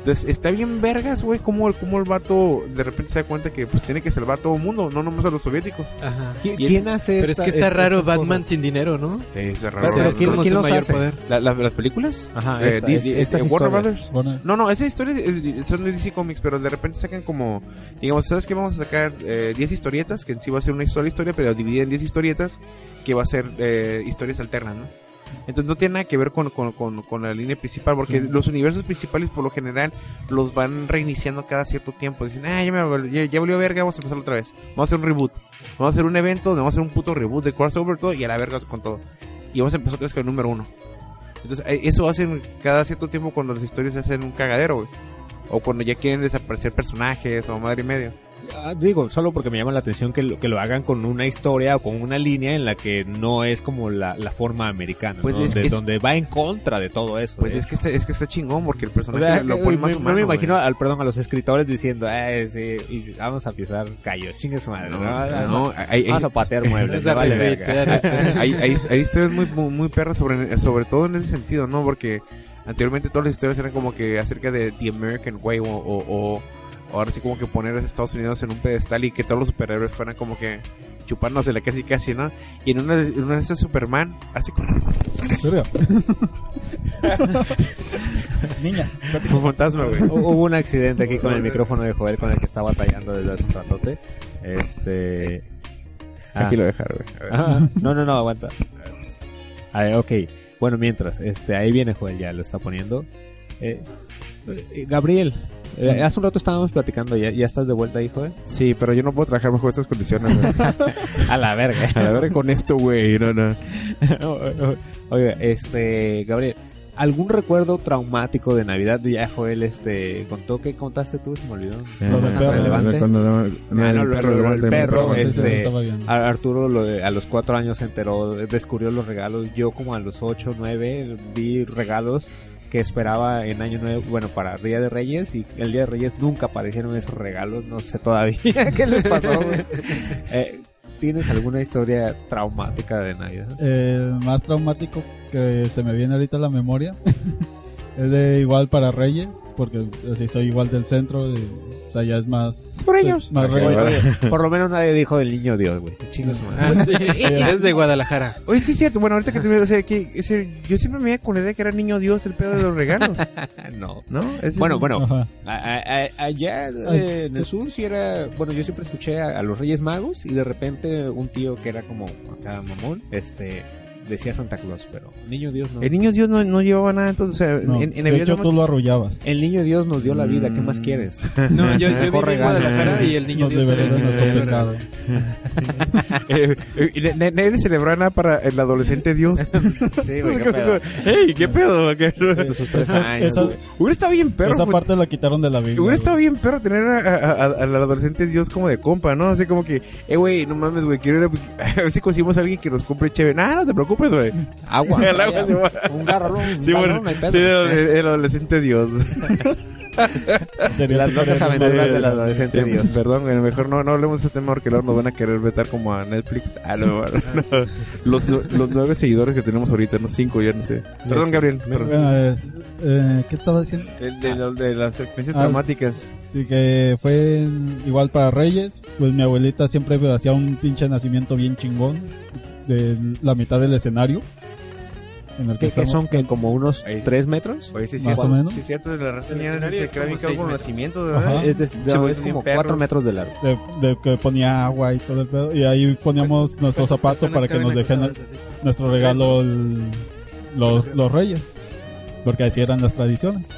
Entonces está bien vergas, güey, como, como el vato de repente se da cuenta que pues tiene que salvar a todo el mundo, no nomás a los soviéticos. Ajá. ¿Qui- Y es- ¿Quién hace Pero es esta- que está esta- raro Batman cosas? sin dinero, ¿no? Es raro. ¿quién- quién los mayor hace? poder. La- la- ¿Las películas? Ajá, Eh, esta- eh, Warner historias. Brothers. Bueno, No, no, esas historias eh, son de DC Comics, pero de repente sacan como, digamos, ¿sabes que Vamos a sacar eh, 10 historietas, que en sí va a ser una sola historia, pero dividida en 10 historietas, que va a ser eh, historias alternas, ¿no? Entonces no tiene nada que ver con, con, con, con la línea principal, porque Sí. los universos principales por lo general los van reiniciando cada cierto tiempo. Dicen, ah, ya, me, ya, ya volvió verga, vamos a empezar otra vez. Vamos a hacer un reboot. Vamos a hacer un evento, vamos a hacer un puto reboot de crossover todo y a la verga con todo. Y vamos a empezar otra vez con el número uno. Entonces, eh, eso hacen cada cierto tiempo cuando las historias se hacen un cagadero, güey. O cuando ya quieren desaparecer personajes o madre y medio. Ah, digo, solo porque me llama la atención que lo, que lo hagan con una historia o con una línea en la que no es como la, la forma americana, Pues ¿no? es- donde, es- donde va en contra de todo eso. Pues ¿eh? es que está, es que está chingón porque el O personaje sea, lo pone me- no me imagino güey. al perdón a los escritores diciendo, eh, sí, y vamos a pisar callos, chingue su madre, No, ¿no? no, hay, hay, vamos a patear muebles, vale hay, hay, hay historias muy, muy, muy perras sobre, sobre todo en ese sentido, ¿no? Porque anteriormente todas las historias eran como que acerca de The American Way o- o ahora sí como que poner a Estados Unidos en un pedestal y que todos los superhéroes fueran como que chupándosela casi casi, ¿no? Y en una, de- en una de esas Superman hace como. Niña, un fantasma, güey. Hu- Hubo un accidente aquí con el micrófono de Joel con el que estaba batallando desde hace un ratote. Este... ah. Aquí lo dejar, güey. A ver. Ah, no, no, no, aguanta. A ver, ok. Bueno, mientras, este, ahí viene Joel, ya lo está poniendo. Eh, eh, Gabriel, eh, hace un rato estábamos platicando, ¿ya, ya estás de vuelta ahí, Joel? Sí, pero yo no puedo trabajar bajo estas condiciones. A la verga. A la verga con esto, güey. No, no. Oiga, este, Gabriel, ¿algún recuerdo traumático de Navidad? Ya Joel, este, contó que contaste tú, se me olvidó. Lo del perro. relevante. No, lo- perro, este. A- Arturo lo de- a los cuatro años se enteró, descubrió los regalos. Yo como a los ocho, nueve vi regalos que esperaba en año nuevo, bueno, para Día de Reyes y el Día de Reyes nunca aparecieron esos regalos. No sé todavía qué les pasó. Eh, ¿Tienes alguna historia traumática de Navidad? El más traumático que se me viene ahorita a la memoria es de igual para Reyes, porque así soy igual del centro, de, o sea, ya es más... Por ellos. Más. Por lo menos nadie dijo del niño Dios, güey. Chingo su madre. Ah, sí. Eres de Guadalajara. Oye, sí es cierto. Bueno, ahorita que te veo, o sea, que ese, yo siempre me veía con la idea que era niño Dios el pedo de los regalos. no. ¿No? Ese Bueno, es- bueno, Ajá. A- a- a- allá eh, en el sur sí era, bueno, yo siempre escuché a, a los Reyes Magos y de repente un tío que era como acá mamón, este, decía Santa Claus, pero Niño Dios no. El niño Dios no, no llevaba nada, entonces, o sea, No, en, en de hecho, tú lo arrullabas. El Niño Dios nos dio la vida, ¿qué más Mm. quieres? No, yo, yo viví en. Guadalajara y el niño Nos Dios era el que y na- nadie celebraba nada para el adolescente Dios. Sí, güey, qué pedo. ¡Ey, qué pedo! ¿Qué- Sus tres Esa- años, esa- güey. Hubiera estado bien perro. Esa parte la quitaron de la Biblia. Hubiera estado bien perro tener al adolescente Dios como de compa, ¿no? Así como que, eh, güey, no mames, güey, quiero ir a... a ver si conseguimos a alguien que nos compre chévere. Nah, no te preocupes, güey. Agua. El agua se va. Un garrón, un Sí, garrón, bueno, no hay pedo. sí, el, el adolescente Dios. Sería Las el locas aventuras del adolescente Dios. Perdón, güey, mejor no, no hablemos de ese tema porque luego nos van a querer vetar como a Netflix. Ah, no, no. Los, los nueve seguidores que tenemos ahorita, no cinco, ya no sé. Perdón, Gabriel. perdón. Bueno, es- eh, ¿Qué estaba diciendo? El de, lo- de las experiencias Ah, traumáticas. Sí, que fue igual para Reyes. Pues mi abuelita siempre hacía un pinche nacimiento bien chingón. De la mitad del escenario. En el que, ¿Qué, qué estamos- son? que ¿Como unos Ahí. 3 metros? Oye, sí, Más cierto, o menos. Sí, cierto, de la reseña escenario dice es que nacimientos, Ajá. ¿verdad? Es, de- de- Sí, es como bien 4 perros. metros de largo. de, de que ponía agua y todo el pedo. Y ahí poníamos nuestros zapatos para que nos dejen nuestro regalo el- los, los reyes. Porque así eran las tradiciones.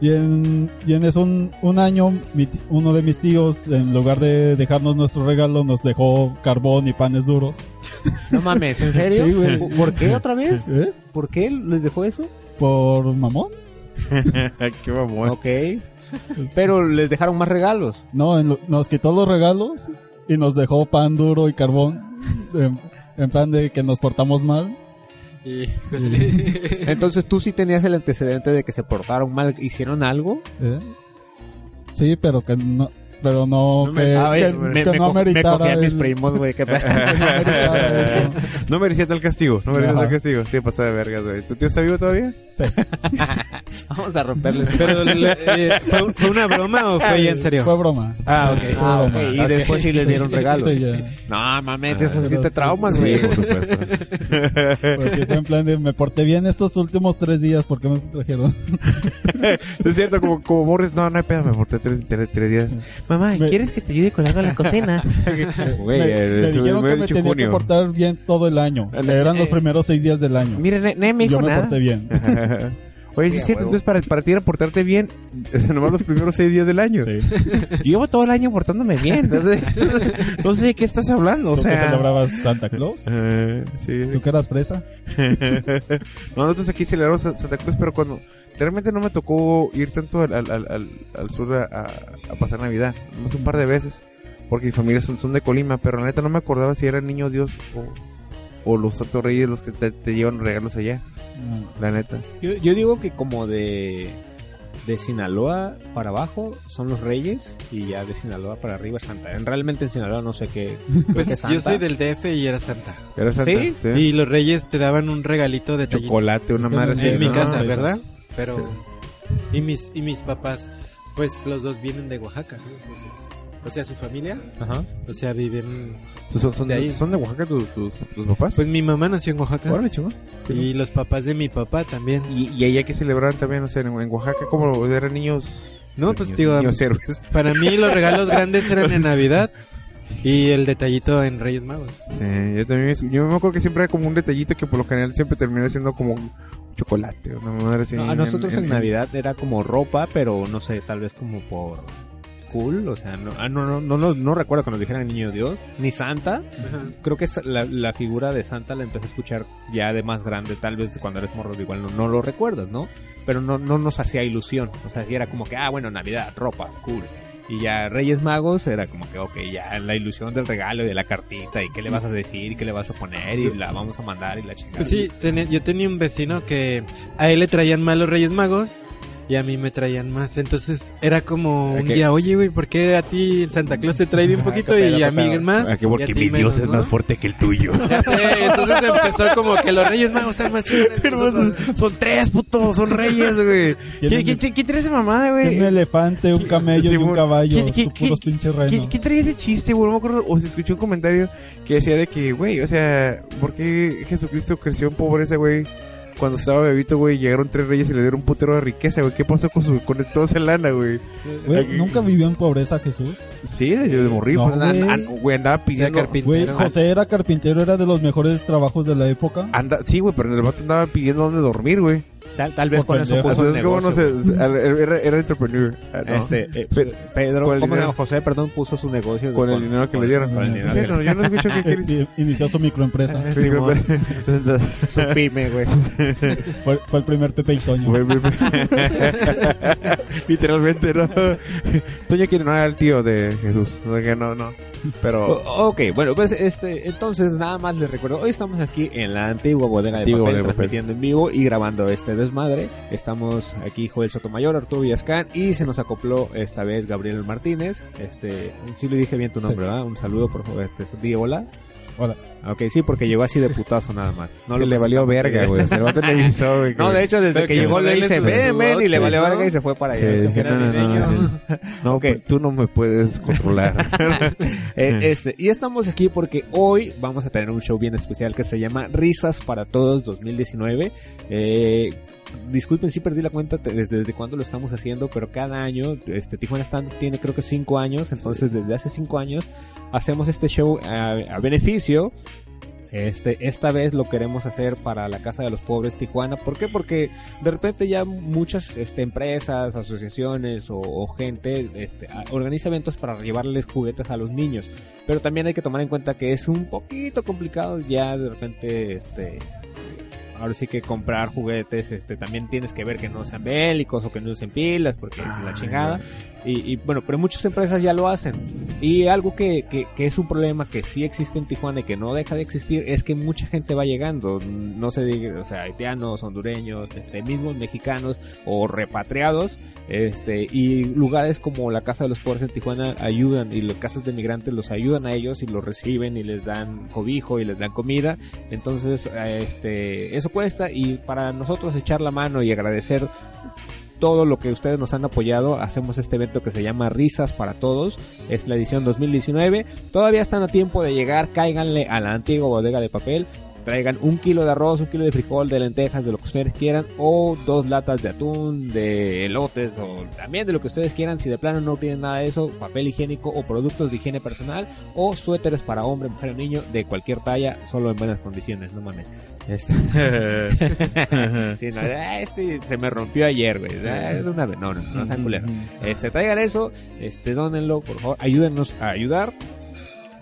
Y en, y en eso un, un año, mi uno de mis tíos, en lugar de dejarnos nuestro regalo, nos dejó carbón y panes duros. No mames, ¿en serio? Sí, güey. ¿Por- ¿Por qué otra vez? ¿Eh? ¿Por qué les dejó eso? Por mamón. Qué mamón. Ok. Pero les dejaron más regalos. No, en lo- nos quitó los regalos y nos dejó pan duro y carbón. En, en plan de que nos portamos mal. Entonces tú sí tenías el antecedente de que se portaron mal, hicieron algo. ¿eh? Sí, pero que no. Pero no, No me- que, a ver, que- me- que me, no a mis el- primos, güey. que no merecía tal castigo, no merecía Ajá. tal castigo. Sí, pasaba de vergas, güey. ¿Tu tío está vivo todavía? Sí. Vamos a romperle su Pero, le- eh, ¿fue, fue una broma o fue ya en serio? Fue broma. Ah, ok. Ah, ok. broma. Y después sí les dieron regalos. Sí, ya. No, mames, eso sí te sí. traumas, Sí, güey. por supuesto. Fue en plan de me porté bien estos últimos tres días, ¿por qué me trajeron? es cierto, como, como Morris, no, no hay pedo, me porté tres, tres- tres días. Mamá, Me- ¿quieres que te ayude con algo en la cocina? Güey, me, eh, me dijeron me que me tenía que junio. portar bien todo el año. Eh, Eran los primeros seis días del año. Nadie me dijo Yo me nada. porté bien. Oye, sí es cierto, entonces para, para ti era portarte bien, nomás los primeros seis días del año. Sí. Yo llevo todo el año portándome bien. No sé, no sé de qué estás hablando, o ¿Tú que sea... celebrabas Santa Claus? Eh, sí. ¿Tú que eras fresa? no, nosotros aquí celebramos Sa- Santa Cruz, pero cuando realmente no me tocó ir tanto al, al, al, sur a pasar Navidad, más un par de veces, porque mi familia son, son de Colima, pero la neta no me acordaba si era niño Dios o, o los Santos Reyes los que te, te llevan regalos allá, No. la neta. Yo, yo digo que como de, de Sinaloa para abajo son los reyes y ya de Sinaloa para arriba es Santa. En- Realmente en Sinaloa no sé qué. Pues Santa. yo soy del DF y era Santa. ¿Era Santa? ¿Sí? Y los reyes te daban un regalito de Chocolate, una Es que madre así. en mi casa, no, ¿verdad? Pero y mis y mis papás, pues los dos vienen de Oaxaca. ¿no? Entonces, o sea, su familia, Ajá. o sea, viven ¿Son, son, De ahí. ¿Son de Oaxaca tus, tus, tus papás? Pues mi mamá nació en Oaxaca Órale, chingón. y los papás de mi papá también. Y, y allá que celebraban también, o sea, en, en Oaxaca, como eran niños. No, pues niños, digo, niños héroes. para mí los regalos grandes eran en Navidad y el detallito en Reyes Magos. Sí, yo también. Yo me acuerdo que siempre era como un detallito que por lo general siempre termina siendo como un chocolate. Una madre así. No, a nosotros en, Navidad era como ropa, pero no sé, tal vez como por cool, o sea, no, ah, no, no, no, no, no recuerdo que nos dijeran niño Dios, ni Santa. Creo que la, la figura de Santa la empecé a escuchar ya de más grande, tal vez cuando eres morro igual no, no lo recuerdas, ¿no? Pero no, no nos hacía ilusión, o sea, sí era como que, ah, bueno, Navidad, ropa, cool. Y ya Reyes Magos era como que, ok, ya la ilusión del regalo y de la cartita y qué le vas a decir y qué le vas a poner y la vamos a mandar y la chingada. Pues sí, yo tenía un vecino que a él le traían más los Reyes Magos y a mí me traían más. Entonces era como un día, oye, güey, ¿por qué a ti Santa Claus te trae bien poquito qué pedo, y a mí más? Ah, que porque y a ti mi Dios menos, es ¿no? más fuerte que el tuyo. Ya sé, entonces empezó como que los Reyes Magos están más chingones son tres, puto, son reyes, güey. ¿Quién- ¿Quién, quién, quién trae esa mamada, güey? Un elefante, un camello Sí, y un caballo. ¿Quién- puros quién- pinches ¿Quién, reinos. quién traía ese chiste, güey? No me acuerdo. O se escuchó un comentario que decía de que, güey, o sea, ¿por qué Jesucristo creció en pobreza, güey? Cuando estaba bebito, güey, llegaron tres reyes y le dieron un putero de riqueza, güey. ¿Qué pasó con, su, con toda esa lana, güey? Güey, ¿Nunca vivió en pobreza Jesús? Sí, de, de morir. No, güey. an- güey, andaba pidiendo... carpintero. Güey, José era carpintero, era de los mejores trabajos de la época. Anda, sí, güey, pero el vato andaba pidiendo dónde dormir, güey. Tal, tal vez con eso puso. Era, era entrepreneur. Ah, no. Este, eh, Pedro. José, perdón, puso su negocio. Con el dinero que le dieron. Con el Sí, dinero Sí, que no, yo no escucho qué quieres Inició su microempresa. Su pyme, güey. Fue, fue el primer Pepe y Toño. Literalmente, ¿no? Toño quiere no era el tío de Jesús. No, que no, no. Pero. O- ok, bueno, pues este, entonces nada más les recuerdo, hoy estamos aquí en la antigua bodega de Antigua papel, bodega de papel. transmitiendo en vivo y grabando este este desmadre. Estamos aquí Joel Sotomayor, Arturo Villascán y se nos acopló esta vez Gabriel Martínez. Este, sí le dije bien tu nombre, ¿verdad? Un saludo por favor. Este, di hola. Hola. Ok, sí, porque llegó así de putazo nada más. No que le valió verga, güey. Se va televisó, güey. No, de hecho, desde que que llegó le dice, ven, ven, y le valió verga y se fue para Sí, allá. dije, no, no, pues, tú no me puedes controlar. Eh, este, y estamos aquí porque hoy vamos a tener un show bien especial que se llama Risas para Todos 2019. Eh, disculpen si perdí la cuenta desde, desde cuándo lo estamos haciendo, pero cada año, este Tijuana Stand tiene creo que cinco años, entonces desde hace cinco años hacemos este show a, a beneficio. Este, esta vez lo queremos hacer para la Casa de los Pobres Tijuana. ¿Por qué? Porque de repente ya muchas este, empresas, asociaciones o, o gente este, organiza eventos para llevarles juguetes a los niños. Pero también hay que tomar en cuenta que es un poquito complicado ya de repente este ahora sí que comprar juguetes, este también tienes que ver que no sean bélicos o que no usen pilas porque es la chingada. Y, y, bueno, pero muchas empresas ya lo hacen. Y algo que, que, que es un problema que sí existe en Tijuana y que no deja de existir es que mucha gente va llegando. No se diga, o sea, haitianos, hondureños, este, mismos mexicanos o repatriados. Este, y lugares como la Casa de los Pobres en Tijuana ayudan y las casas de migrantes los ayudan a ellos y los reciben y les dan cobijo y les dan comida. Entonces, este, eso cuesta y para nosotros echar la mano y agradecer todo lo que ustedes nos han apoyado. Hacemos este evento que se llama Risas para Todos. Es la edición 2019. Todavía están a tiempo de llegar. Cáiganle a la antigua bodega de papel. Traigan un kilo de arroz, un kilo de frijol, de lentejas, de lo que ustedes quieran. O dos latas de atún, de elotes, o también de lo que ustedes quieran. Si de plano no tienen nada de eso, papel higiénico o productos de higiene personal. O suéteres para hombre, mujer o niño de cualquier talla, solo en buenas condiciones, no mames. Es- Sí, no, ah, este se me rompió ayer, güey. Ah, una vez. No, no, no sean culeros. Este, traigan eso, este, dónenlo, por favor, ayúdennos a ayudar.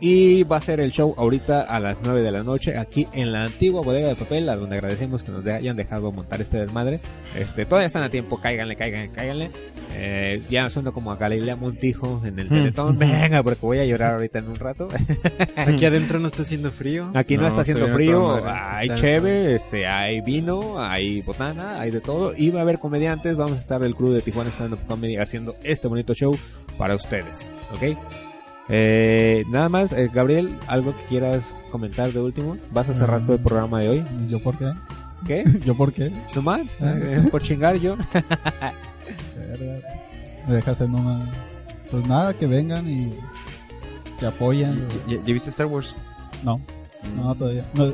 Y va a ser el show ahorita a las 9 de la noche aquí en la antigua bodega de papel, a donde agradecemos que nos de- hayan dejado montar este desmadre. Este, todavía están a tiempo, cáiganle, cáiganle, cáiganle. Eh, ya suena como a Galilea Montijo en el teletón. Venga, porque voy a llorar ahorita en un rato. Aquí adentro no está haciendo frío. Aquí no, No, está haciendo frío, hay cheve, este, hay vino, hay botana, hay de todo. Y va a haber comediantes, vamos a estar el crew de Tijuana Stand Up Comedy haciendo este bonito show para ustedes, ¿ok? Eh, nada más, eh, Gabriel, algo que quieras comentar de último. ¿Vas a cerrar Ah. todo el programa de hoy? ¿Yo por qué? ¿Qué? ¿Yo por qué? ¿No más? Ah. Eh, por chingar yo. Me dejas en una... Pues nada, que vengan y que apoyen. ¿Ya, ya viste Star Wars? No, no, todavía. No,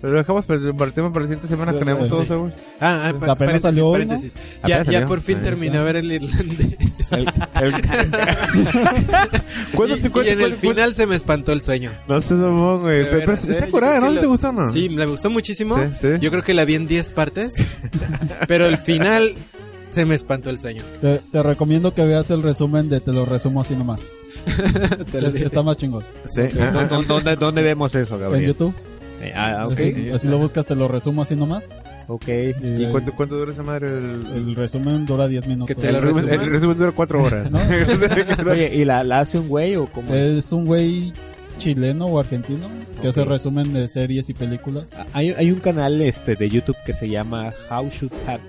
Pero lo dejamos para, para el tema para la siguiente semana que tenemos sí. todo Star Wars. Ah, ah, pa- apenas paréntesis, salió paréntesis. Ya, Apenas ya salió. por fin terminé de ver el irlandés. ¿Cuándo y, en el final se me espantó el sueño. No se mamón, güey. Pero, pero está curada, ¿no? que ¿Te lo- gustó no? Sí, me gustó muchísimo. Sí, sí. Yo creo que la vi en 10 partes. pero el final se me espantó el sueño. te, te recomiendo que veas el resumen de Te lo resumo así nomás. Te lo. Está más chingón. Sí. ¿Dó- dó- ¿Dónde, dónde vemos eso, En Gabriel? YouTube. Eh, ah, ok, Así, así lo buscas, te lo resumo así nomás. ok. ¿Y cuánto, cuánto dura esa madre? El, El resumen dura 10 minutos. Te el resumen, el resumen dura cuatro horas. No. Oye, ¿y la, la hace un güey o cómo? Es un güey chileno o argentino que hace resumen de series y películas. Hay, hay un canal este de YouTube que se llama How Should Have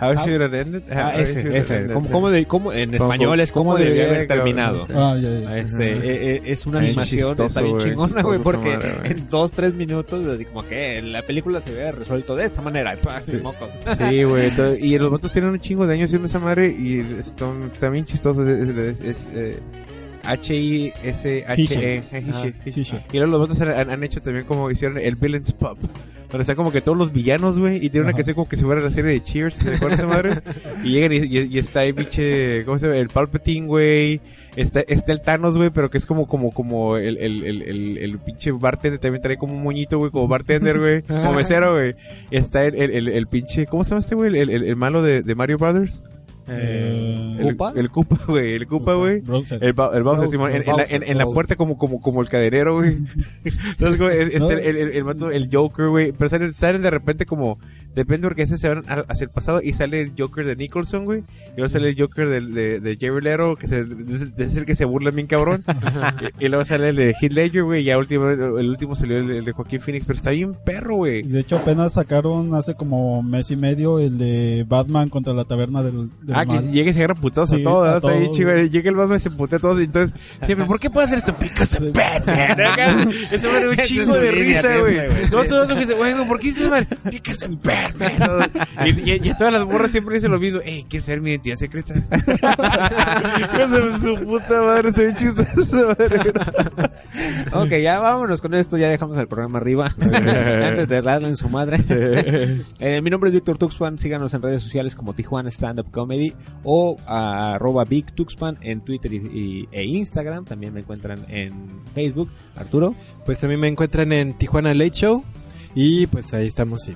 How should it end? Ah, How ese, should it ese. end? ¿Cómo, cómo de- cómo- en ¿Cómo- español es cómo cómo debía debía haber terminado. Ah. Este, eh, eh, es una animación, chistoso, está bien chingona, güey, porque madre, en dos, tres minutos, así como que la película se ve resuelto de esta manera. Sí. güey. Y los vatos tienen un chingo de años haciendo esa madre y están también chistosos. Es, es, es, eh, H-I-S-H-E. Hishe, Ah. Y luego los vatos han, han hecho también como hicieron el Villains Pub. Donde están como que todos los villanos, güey. Y tiene una canción como que se fuera la serie de Cheers. ¿Te acuerdas de esa madre? y llegan y, y- y está ahí, pinche. ¿Cómo se llama? El Palpatine, güey. Está, está el Thanos, güey, pero que es como, como, como el, el, el, el, el pinche bartender también trae como un moñito, güey, como bartender, güey, como mesero, güey. Está el, el, el, el pinche, ¿cómo se llama este, güey? El, el, el malo de, de Mario Brothers. Eh, El, ¿Koopa? el Koopa, güey, el Koopa, güey. El, el Bowser, Simón, en, en la, en, en la puerta como, como, como el cadenero, güey. Entonces, güey, este, el, el, el, el Joker, güey. Pero salen, salen de repente como Depende porque a veces se van a- hacia el pasado y sale el Joker de Nicholson, güey. Y luego sale el Joker de, de, de Jared Leto, que se, de- de- es el que se burla bien cabrón. y, y luego sale el de Heath Ledger, güey. Y ya último, el último salió el, el de Joaquín Phoenix. Pero está bien perro, güey. De hecho, apenas sacaron hace como mes y medio el de Batman contra la taberna del, del Ah, que mal. llegue y se agarra putados a Sí, todos, a. Está ahí todos. chido, güey. Llega el Batman y se putea a todos. Y entonces, siempre, ¿por qué puede hacer esto? Because of Batman. Eso me da un chingo de risa, güey. Todos, todos, que dicen, güey, ¿por qué dices, man? Because of Batman. Y, y, todas las morras siempre dicen lo mismo. Ey, ¿quieres saber mi identidad secreta? Su puta madre, bien chistoso, madre. Ok, ya vámonos con esto, ya dejamos el programa arriba. Antes de darle en su madre. Eh, mi nombre es Víctor Tuxpan, síganos en redes sociales como Tijuana Stand Up Comedy o a arroba Big Tuxpan en Twitter y, y- e Instagram. También me encuentran en Facebook. Arturo. Pues a mí me encuentran en Tijuana Late Show. Y pues ahí estamos, sí.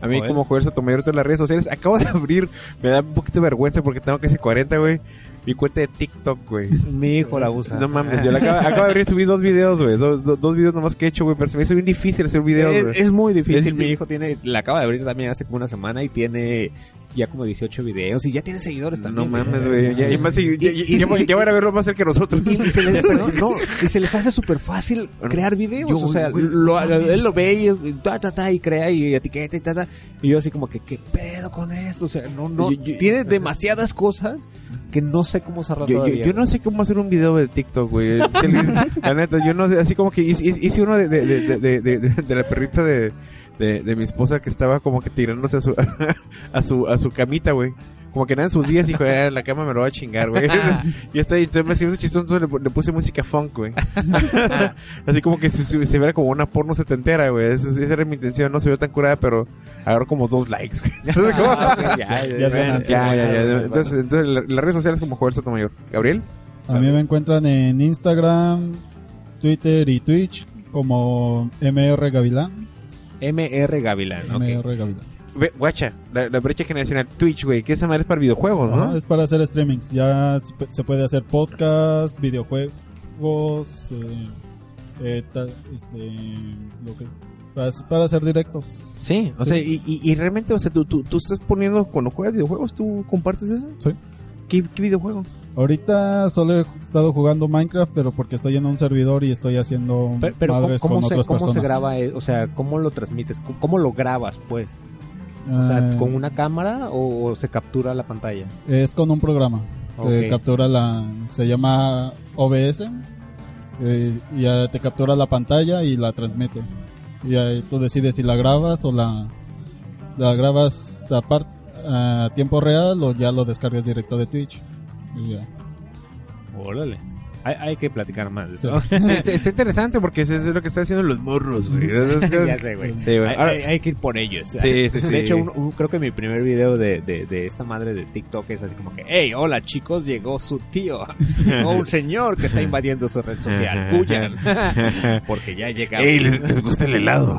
A mí, Joder. como jugador sotomayor de las redes sociales, acabo de abrir, me da un poquito de vergüenza porque tengo casi 40, güey. Mi cuenta de TikTok, güey. Mi hijo la usa. No mames, yo la acabo, acabo de abrir subí dos videos, güey. Dos, dos, dos videos nomás que he hecho, güey. Pero se me hizo bien difícil hacer videos, es, güey. es muy difícil. Es- mi hijo tiene, la acaba de abrir también hace como una semana y tiene ya como 18 videos y ya tiene seguidores No también. mames, güey. Ya, y más, y, ya, ya, ya van a verlo más cerca que nosotros. Y, y se les, no, no, y se les hace súper fácil crear videos. Yo, o sea, güey, lo- él lo ve y, ta, ta, ta, y crea y etiqueta y ta, ta. Y yo así como que, ¿qué pedo con esto? O sea, no, no. Yo- yo- tiene demasiadas cosas que no sé cómo cerrar Yo, todavía. yo no sé cómo hacer un video de TikTok, güey. La neta, yo no sé, así como que hice, hice uno de, de, de, de, de, de- de la perrita de, de, de mi esposa que estaba como que tirándose a su, a su, a su camita, güey. Como que nada en sus días, hijo, "Ah, la cama me lo va a chingar, güey. y está ahí, entonces me hacía chistoso, entonces le, le puse música funk, güey. Así como que se, se, se viera como una porno setentera, güey. Esa, esa era mi intención, no se vio tan curada, pero agarró como dos likes, güey. Entonces, como- ya, ya, Ya ya, saben, ya, ya, ya. bueno. Entonces, entonces la- las redes sociales como Joder Sotomayor. ¿Gabriel? A mí me encuentran en Instagram, Twitter y Twitch como MR Gavilán. MR Gavilán, ok. MR Gavilán. Ve, guacha, la, la brecha generacional Twitch, güey, que esa madre es para videojuegos, ¿no? Ajá, es para hacer streamings. Ya se pu- se puede hacer podcast, videojuegos, eh, eh, ta- este, lo que, para, para hacer directos. Sí, o Sí. sea, y, y, y realmente, o sea, tú, tú, tú estás poniendo, cuando juegas videojuegos, ¿tú compartes eso? Sí. ¿Qué, qué videojuego? Ahorita solo he estado jugando Minecraft, pero porque estoy en un servidor y estoy haciendo Pero, pero ¿cómo, madres cómo con se, otras cómo se personas. graba? eh? O sea, ¿cómo lo transmites? ¿Cómo, cómo lo grabas, pues? O sea, Eh, ¿con una cámara o, o se captura la pantalla? Es con un programa que captura la. Se llama OBS. eh, y ya te captura la pantalla y la transmite. Y ahí tú decides si la grabas o la, la grabas apart- a tiempo real o ya lo descargas directo de Twitch. Y ya. Órale. Hay, hay que platicar más. Está, está interesante porque eso es lo que están haciendo los morros, güey. ya sé, güey. Sí, güey. Hay, Ahora- hay- hay que ir por ellos. Sí, sí, sí. De hecho, un- un- creo que mi primer video de, de, de esta madre de TikTok es así como que, hey, hola chicos, llegó su tío. o un señor que está invadiendo su red social. Huyan. Porque ya llegamos. Ey, les, les gusta el helado.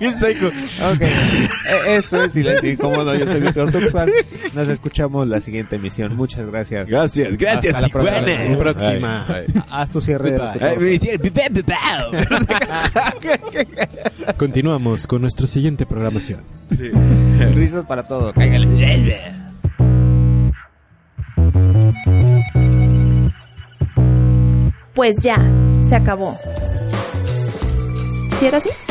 Bien psycho. Ok. Eh, Esto es Silencio Incómodo. Yo soy Víctor Tuxpan. Nos escuchamos la siguiente emisión. Muchas gracias. Gracias, gracias, Hasta la próxima. Próxima. Haz tu. Continuamos con nuestra siguiente programación. Sí. Risas para todo. Cáigale. Pues ya, se acabó. ¿Sí era así?